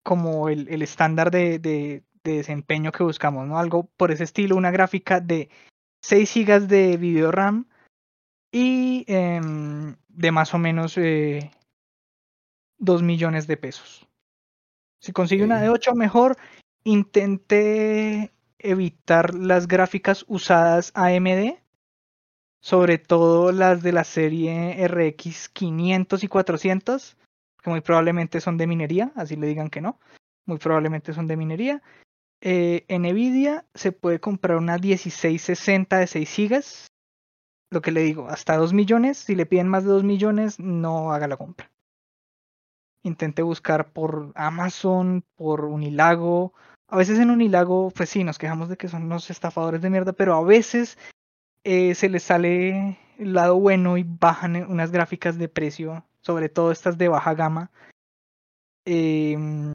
como el, el estándar de, de- de desempeño que buscamos, ¿no? Algo por ese estilo, una gráfica de 6 GB de video RAM y em, de más o menos eh, 2 millones de pesos. Si consigue una de Ok. 8, mejor. Intente evitar las gráficas usadas AMD, sobre todo las de la serie RX 500 y 400, que muy probablemente son de minería, así le digan que no, muy probablemente son de minería. Eh, en Nvidia se puede comprar una 1660 de 6 GB, lo que le digo, hasta 2 millones. Si le piden más de 2 millones, no haga la compra. Intente buscar por Amazon, por Unilago. A veces en Unilago, pues sí, nos quejamos de que son unos estafadores de mierda, pero a veces eh, se les sale el lado bueno y bajan eh, unas gráficas de precio, sobre todo estas de baja gama. Em,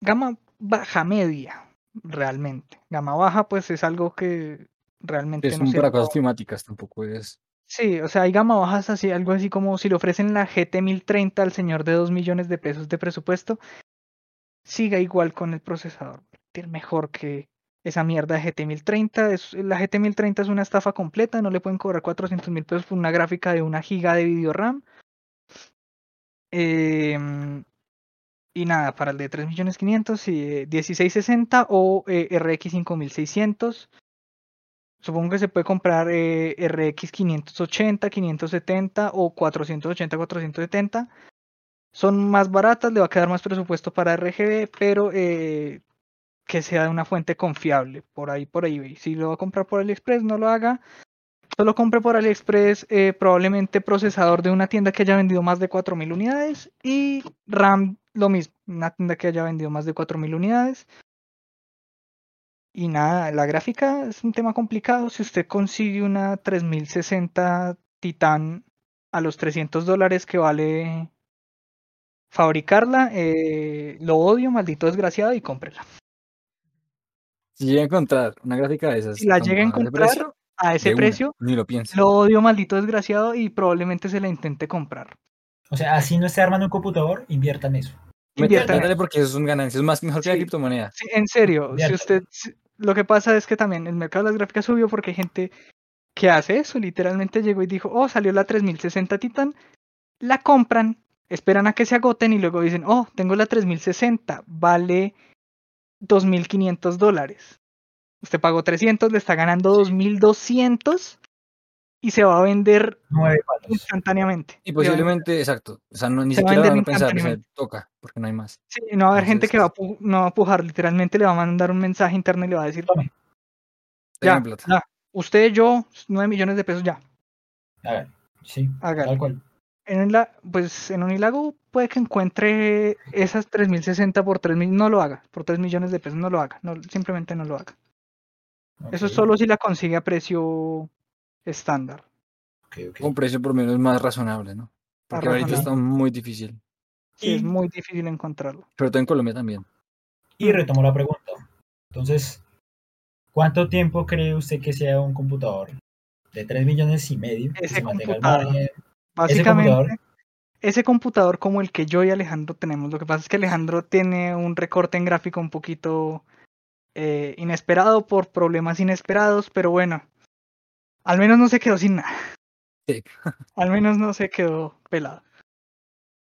gama baja media, realmente. Gama baja, pues es algo que realmente Es no un para cosas climáticas, tampoco es. Sí, o sea, hay gama bajas así, algo así como si le ofrecen la GT 1030 al señor de 2 millones de pesos de presupuesto, siga igual con el procesador, es mejor que esa mierda de GT 1030. Es, la GT 1030 es una estafa completa, no le pueden cobrar 400 mil pesos por una gráfica de una giga de video RAM. Em, y nada, para el de 3 millones 500, y 1660 o eh, RX 5600. Supongo que se puede comprar eh, RX 580, 570 o 480, 470. Son más baratas, le va a quedar más presupuesto para RGB, pero eh, que sea una fuente confiable. Por ahí, por ahí. Si lo va a comprar por AliExpress, no lo haga. Solo compre por AliExpress eh, probablemente procesador de una tienda que haya vendido más de 4.000 unidades y RAM lo mismo, una tienda que haya vendido más de 4.000 unidades. Y nada, la gráfica es un tema complicado. Si usted consigue una 3060 Titan a los 300 dólares que vale fabricarla, eh, lo odio, maldito desgraciado, y cómprela. Si llega a encontrar una gráfica de esas, Si la llega a encontrar a ese de una, precio, ni lo piense. lo odio, maldito desgraciado, y probablemente se la intente comprar. O sea, así no esté armando un computador, invierta en eso. Invierta en Métale eso. porque eso es un ganancia, es más mejor que la criptomoneda. Sí, en serio, si usted, lo que pasa es que también el mercado de las gráficas subió porque hay gente que hace eso, literalmente llegó y dijo, oh, salió la 3060 Titan, la compran, esperan a que se agoten y luego dicen, oh, tengo la 3060, vale 2.500 dólares. Usted pagó 300, le está ganando 2.200 y se va a vender Nueve palos. instantáneamente. Y va posiblemente, exacto. O sea, no, ni Se va a siquiera vender van a pensar, o sea, toca, porque no hay más. Sí, no va a haber gente que va a, no va a pujar, literalmente le va a mandar un mensaje interno y le va a decir, Tome, ya, plata. ya, usted, yo, 9 millones de pesos ya. Sí, Hágale. tal cual. En la, pues en Unilago puede que encuentre esas 3060 por 3 mil, no lo haga, por 3 millones de pesos, no lo haga, no, simplemente no lo haga. Eso es Ok, solo si la consigue a precio estándar. Un precio por menos más razonable, ¿no? Porque ahorita está muy difícil. Sí, es muy difícil encontrarlo. Sobre todo en Colombia también. Y retomo la pregunta. Entonces, ¿cuánto tiempo cree usted que sea un computador de 3 millones y medio? que Ese se mantenga al computador. margen? Básicamente, computador? ese computador como el que yo y Alejandro tenemos. Lo que pasa es que Alejandro tiene un recorte en gráfico un poquito eh, inesperado por problemas inesperados, pero bueno, al menos no se quedó sin nada. Sí. <laughs> al menos no se quedó pelado.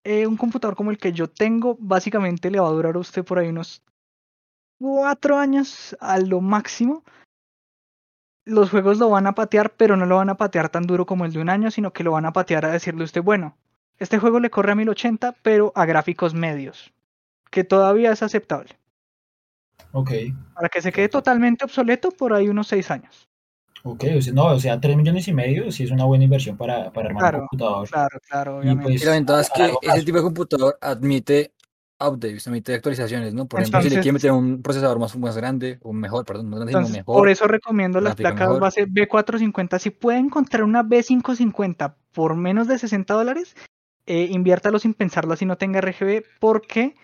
Eh, un computador como el que yo tengo, básicamente le va a durar a usted por ahí unos cuatro años a lo máximo. Los juegos lo van a patear, pero no lo van a patear tan duro como el de un año, sino que lo van a patear a decirle a usted, bueno, este juego le corre a 1080, pero a gráficos medios, que todavía es aceptable. Ok, Para que se quede totalmente obsoleto por ahí unos seis años. ok, o sea, no, o sea, 3 millones y medio sí es una buena inversión para, para armar Claro, un computador. Claro, claro, Y obviamente. pues, Y la ventaja es que ese tipo de computador admite updates, admite actualizaciones, ¿no? Por ejemplo, si le quieren meter un procesador más, más grande, o mejor, perdón, más grande, sino mejor. por eso recomiendo las placas mejor. base B450. Si puede encontrar una B550 por menos de 60 dólares, eh, inviértalo sin pensarlo así no tenga RGB, porque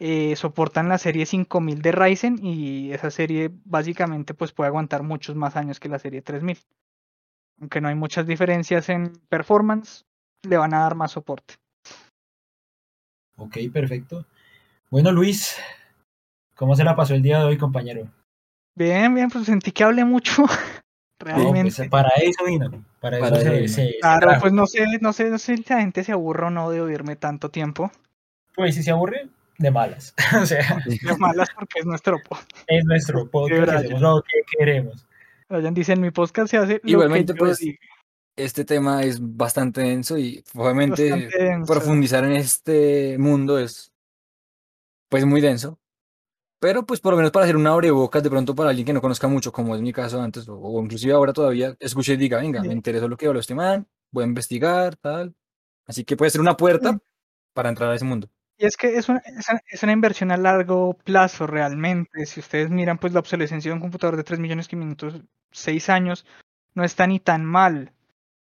eh, soportan la serie 5000 de Ryzen y esa serie básicamente pues puede aguantar muchos más años que la serie 3000. Aunque no hay muchas diferencias en performance, le van a dar más soporte. Ok, perfecto. Bueno, Luis, ¿cómo se la pasó el día de hoy, compañero? Bien, bien, pues sentí que hablé mucho. <laughs> No, Realmente. pues para eso vino, para, Para eso eso se, vino. se- se Claro, trajo. pues no sé, no sé, no sé si la gente se aburre o no de oírme tanto tiempo. Pues si se aburre, de malas. <laughs> o sea, Lo malas porque es nuestro podcast. es nuestro podcast, lo que queremos. Brian dice, en mi podcast se hace lo Igualmente, que yo pues, diga". Este tema es bastante denso y obviamente denso. profundizar en este mundo es pues muy denso. Pero pues por lo menos para hacer una abrebocas de pronto para alguien que no conozca mucho, como es mi caso antes, o, o inclusive ahora todavía, escuche y diga, venga, me Sí. interesó lo que habló este man, voy a investigar, tal. Así que puede ser una puerta Sí. para entrar a ese mundo. Y es que es una, es una- inversión a largo plazo realmente. Si ustedes miran, pues la obsolescencia de un computador de 3 millones 500, 6 años, no está ni tan mal.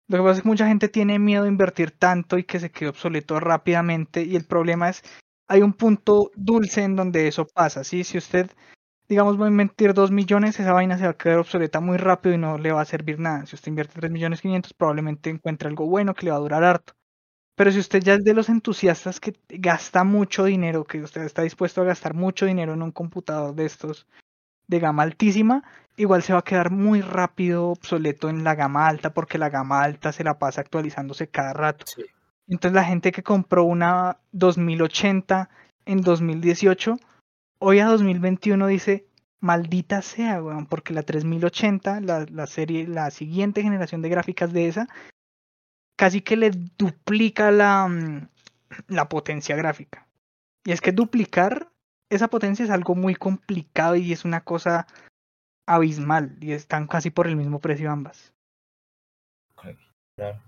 Lo que pasa es que mucha gente tiene miedo de invertir tanto y que se quede obsoleto rápidamente. Y el problema es, hay un punto dulce en donde eso pasa. ¿sí? Si usted, digamos, va a invertir 2 millones, esa vaina se va a quedar obsoleta muy rápido y no le va a servir nada. Si usted invierte 3 millones 500, probablemente encuentre algo bueno que le va a durar harto. Pero si usted ya es de los entusiastas que gasta mucho dinero, que usted está dispuesto a gastar mucho dinero en un computador de estos de gama altísima, igual se va a quedar muy rápido obsoleto en la gama alta porque la gama alta se la pasa actualizándose cada rato. Sí. Entonces la gente que compró una 2080 en 2018, hoy a 2021 dice, maldita sea, weón, porque la 3080, la, la serie, la siguiente generación de gráficas de esa, casi que le duplica la, mm, la potencia gráfica. Y es que duplicar esa potencia es algo muy complicado y es una cosa abismal y están casi por el mismo precio ambas. Claro.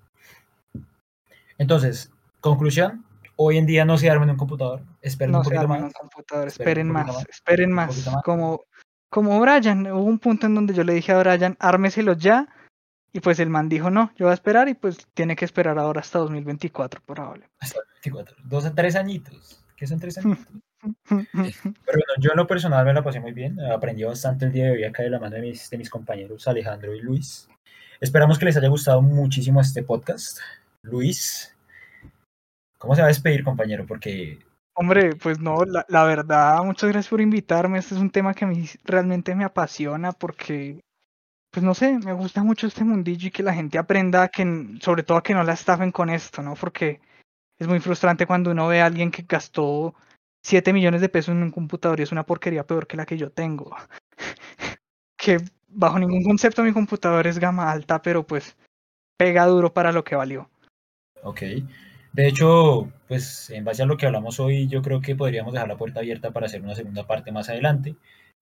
Entonces, conclusión, hoy en día no se armen un computador, esperen No un se poquito armen más. un computador, esperen más, esperen más. Como, como Brian, hubo un punto en donde yo le dije a Brian, ármeselo ya, y pues el man dijo, no, yo voy a esperar, y pues tiene que esperar ahora hasta 2024, probable. Hasta el 24, dos a tres añitos. ¿Qué son tres añitos? <laughs> Pero bueno, yo en lo personal me la pasé muy bien. Aprendí bastante el día de hoy acá de la mano de mis, de mis compañeros Alejandro y Luis. Esperamos que les haya gustado muchísimo este podcast. Luis, ¿cómo se va a despedir, compañero? Porque Hombre, pues no, la, la verdad, muchas gracias por invitarme. Este es un tema que a mí realmente me apasiona porque, pues no sé, me gusta mucho este mundillo y que la gente aprenda que, sobre todo a que no la estafen con esto, ¿no? Porque es muy frustrante cuando uno ve a alguien que gastó 7 millones de pesos en un computador y es una porquería peor que la que yo tengo. <laughs> que bajo ningún concepto mi computador es gama alta, pero pues pega duro para lo que valió. Ok. De hecho, pues en base a lo que hablamos hoy, yo creo que podríamos dejar la puerta abierta para hacer una segunda parte más adelante,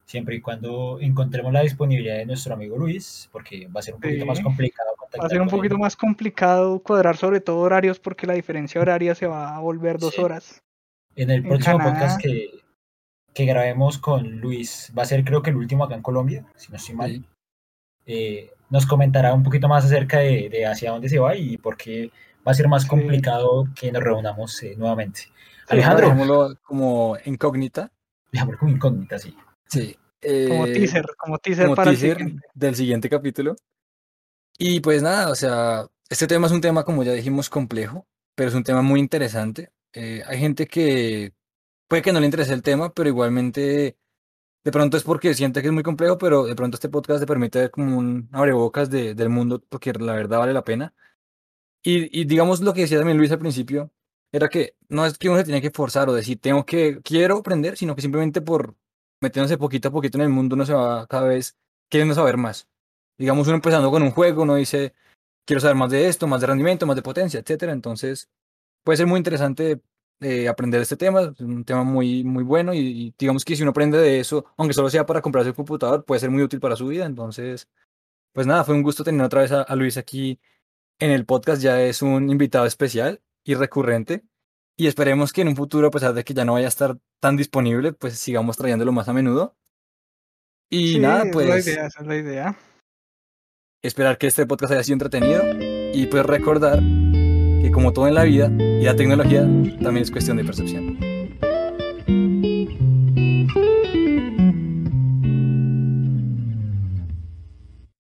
siempre y cuando encontremos la disponibilidad de nuestro amigo Luis, porque va a ser un poquito más complicado Va a ser un él. poquito más complicado cuadrar sobre todo horarios porque la diferencia horaria se va a volver dos Sí. horas. En el en próximo Canadá. podcast que, que grabemos con Luis, va a ser creo que el último acá en Colombia, si no estoy mal. Sí. Eh, nos comentará un poquito más acerca de, de hacia dónde se va y por qué va a ser más Sí. complicado que nos reunamos eh, nuevamente. Sí, Alejandro, como incógnita. como incógnita, sí. Sí. Como eh, teaser, como teaser como para el teaser siguiente. del siguiente capítulo. Y pues nada, o sea, este tema es un tema, como ya dijimos, complejo, pero es un tema muy interesante. Eh, hay gente que puede que no le interese el tema, pero igualmente de pronto es porque siente que es muy complejo, pero de pronto este podcast te permite ver como un abrebocas de, del mundo, porque la verdad vale la pena. Y, y digamos lo que decía también Luis al principio, era que no es que uno se tiene que forzar o decir, tengo que, quiero aprender, sino que simplemente por metiéndose poquito a poquito en el mundo uno se va cada vez queriendo saber más. Digamos, uno empezando con un juego, uno dice, quiero saber más de esto, más de rendimiento, más de potencia, etcétera. Entonces, puede ser muy interesante eh, aprender este tema, es un tema muy, muy bueno y, digamos que si uno aprende de eso, aunque solo sea para comprarse un computador, puede ser muy útil para su vida. Entonces, pues nada, fue un gusto tener otra vez a Luis aquí en el podcast, ya es un invitado especial y recurrente. Y esperemos que en un futuro, a pesar de que ya no vaya a estar tan disponible, pues sigamos trayéndolo más a menudo. Y Sí, nada, esa es la pues idea, esa es la idea. esperar que este podcast haya sido entretenido y pues recordar que como todo en la vida y la tecnología también es cuestión de percepción.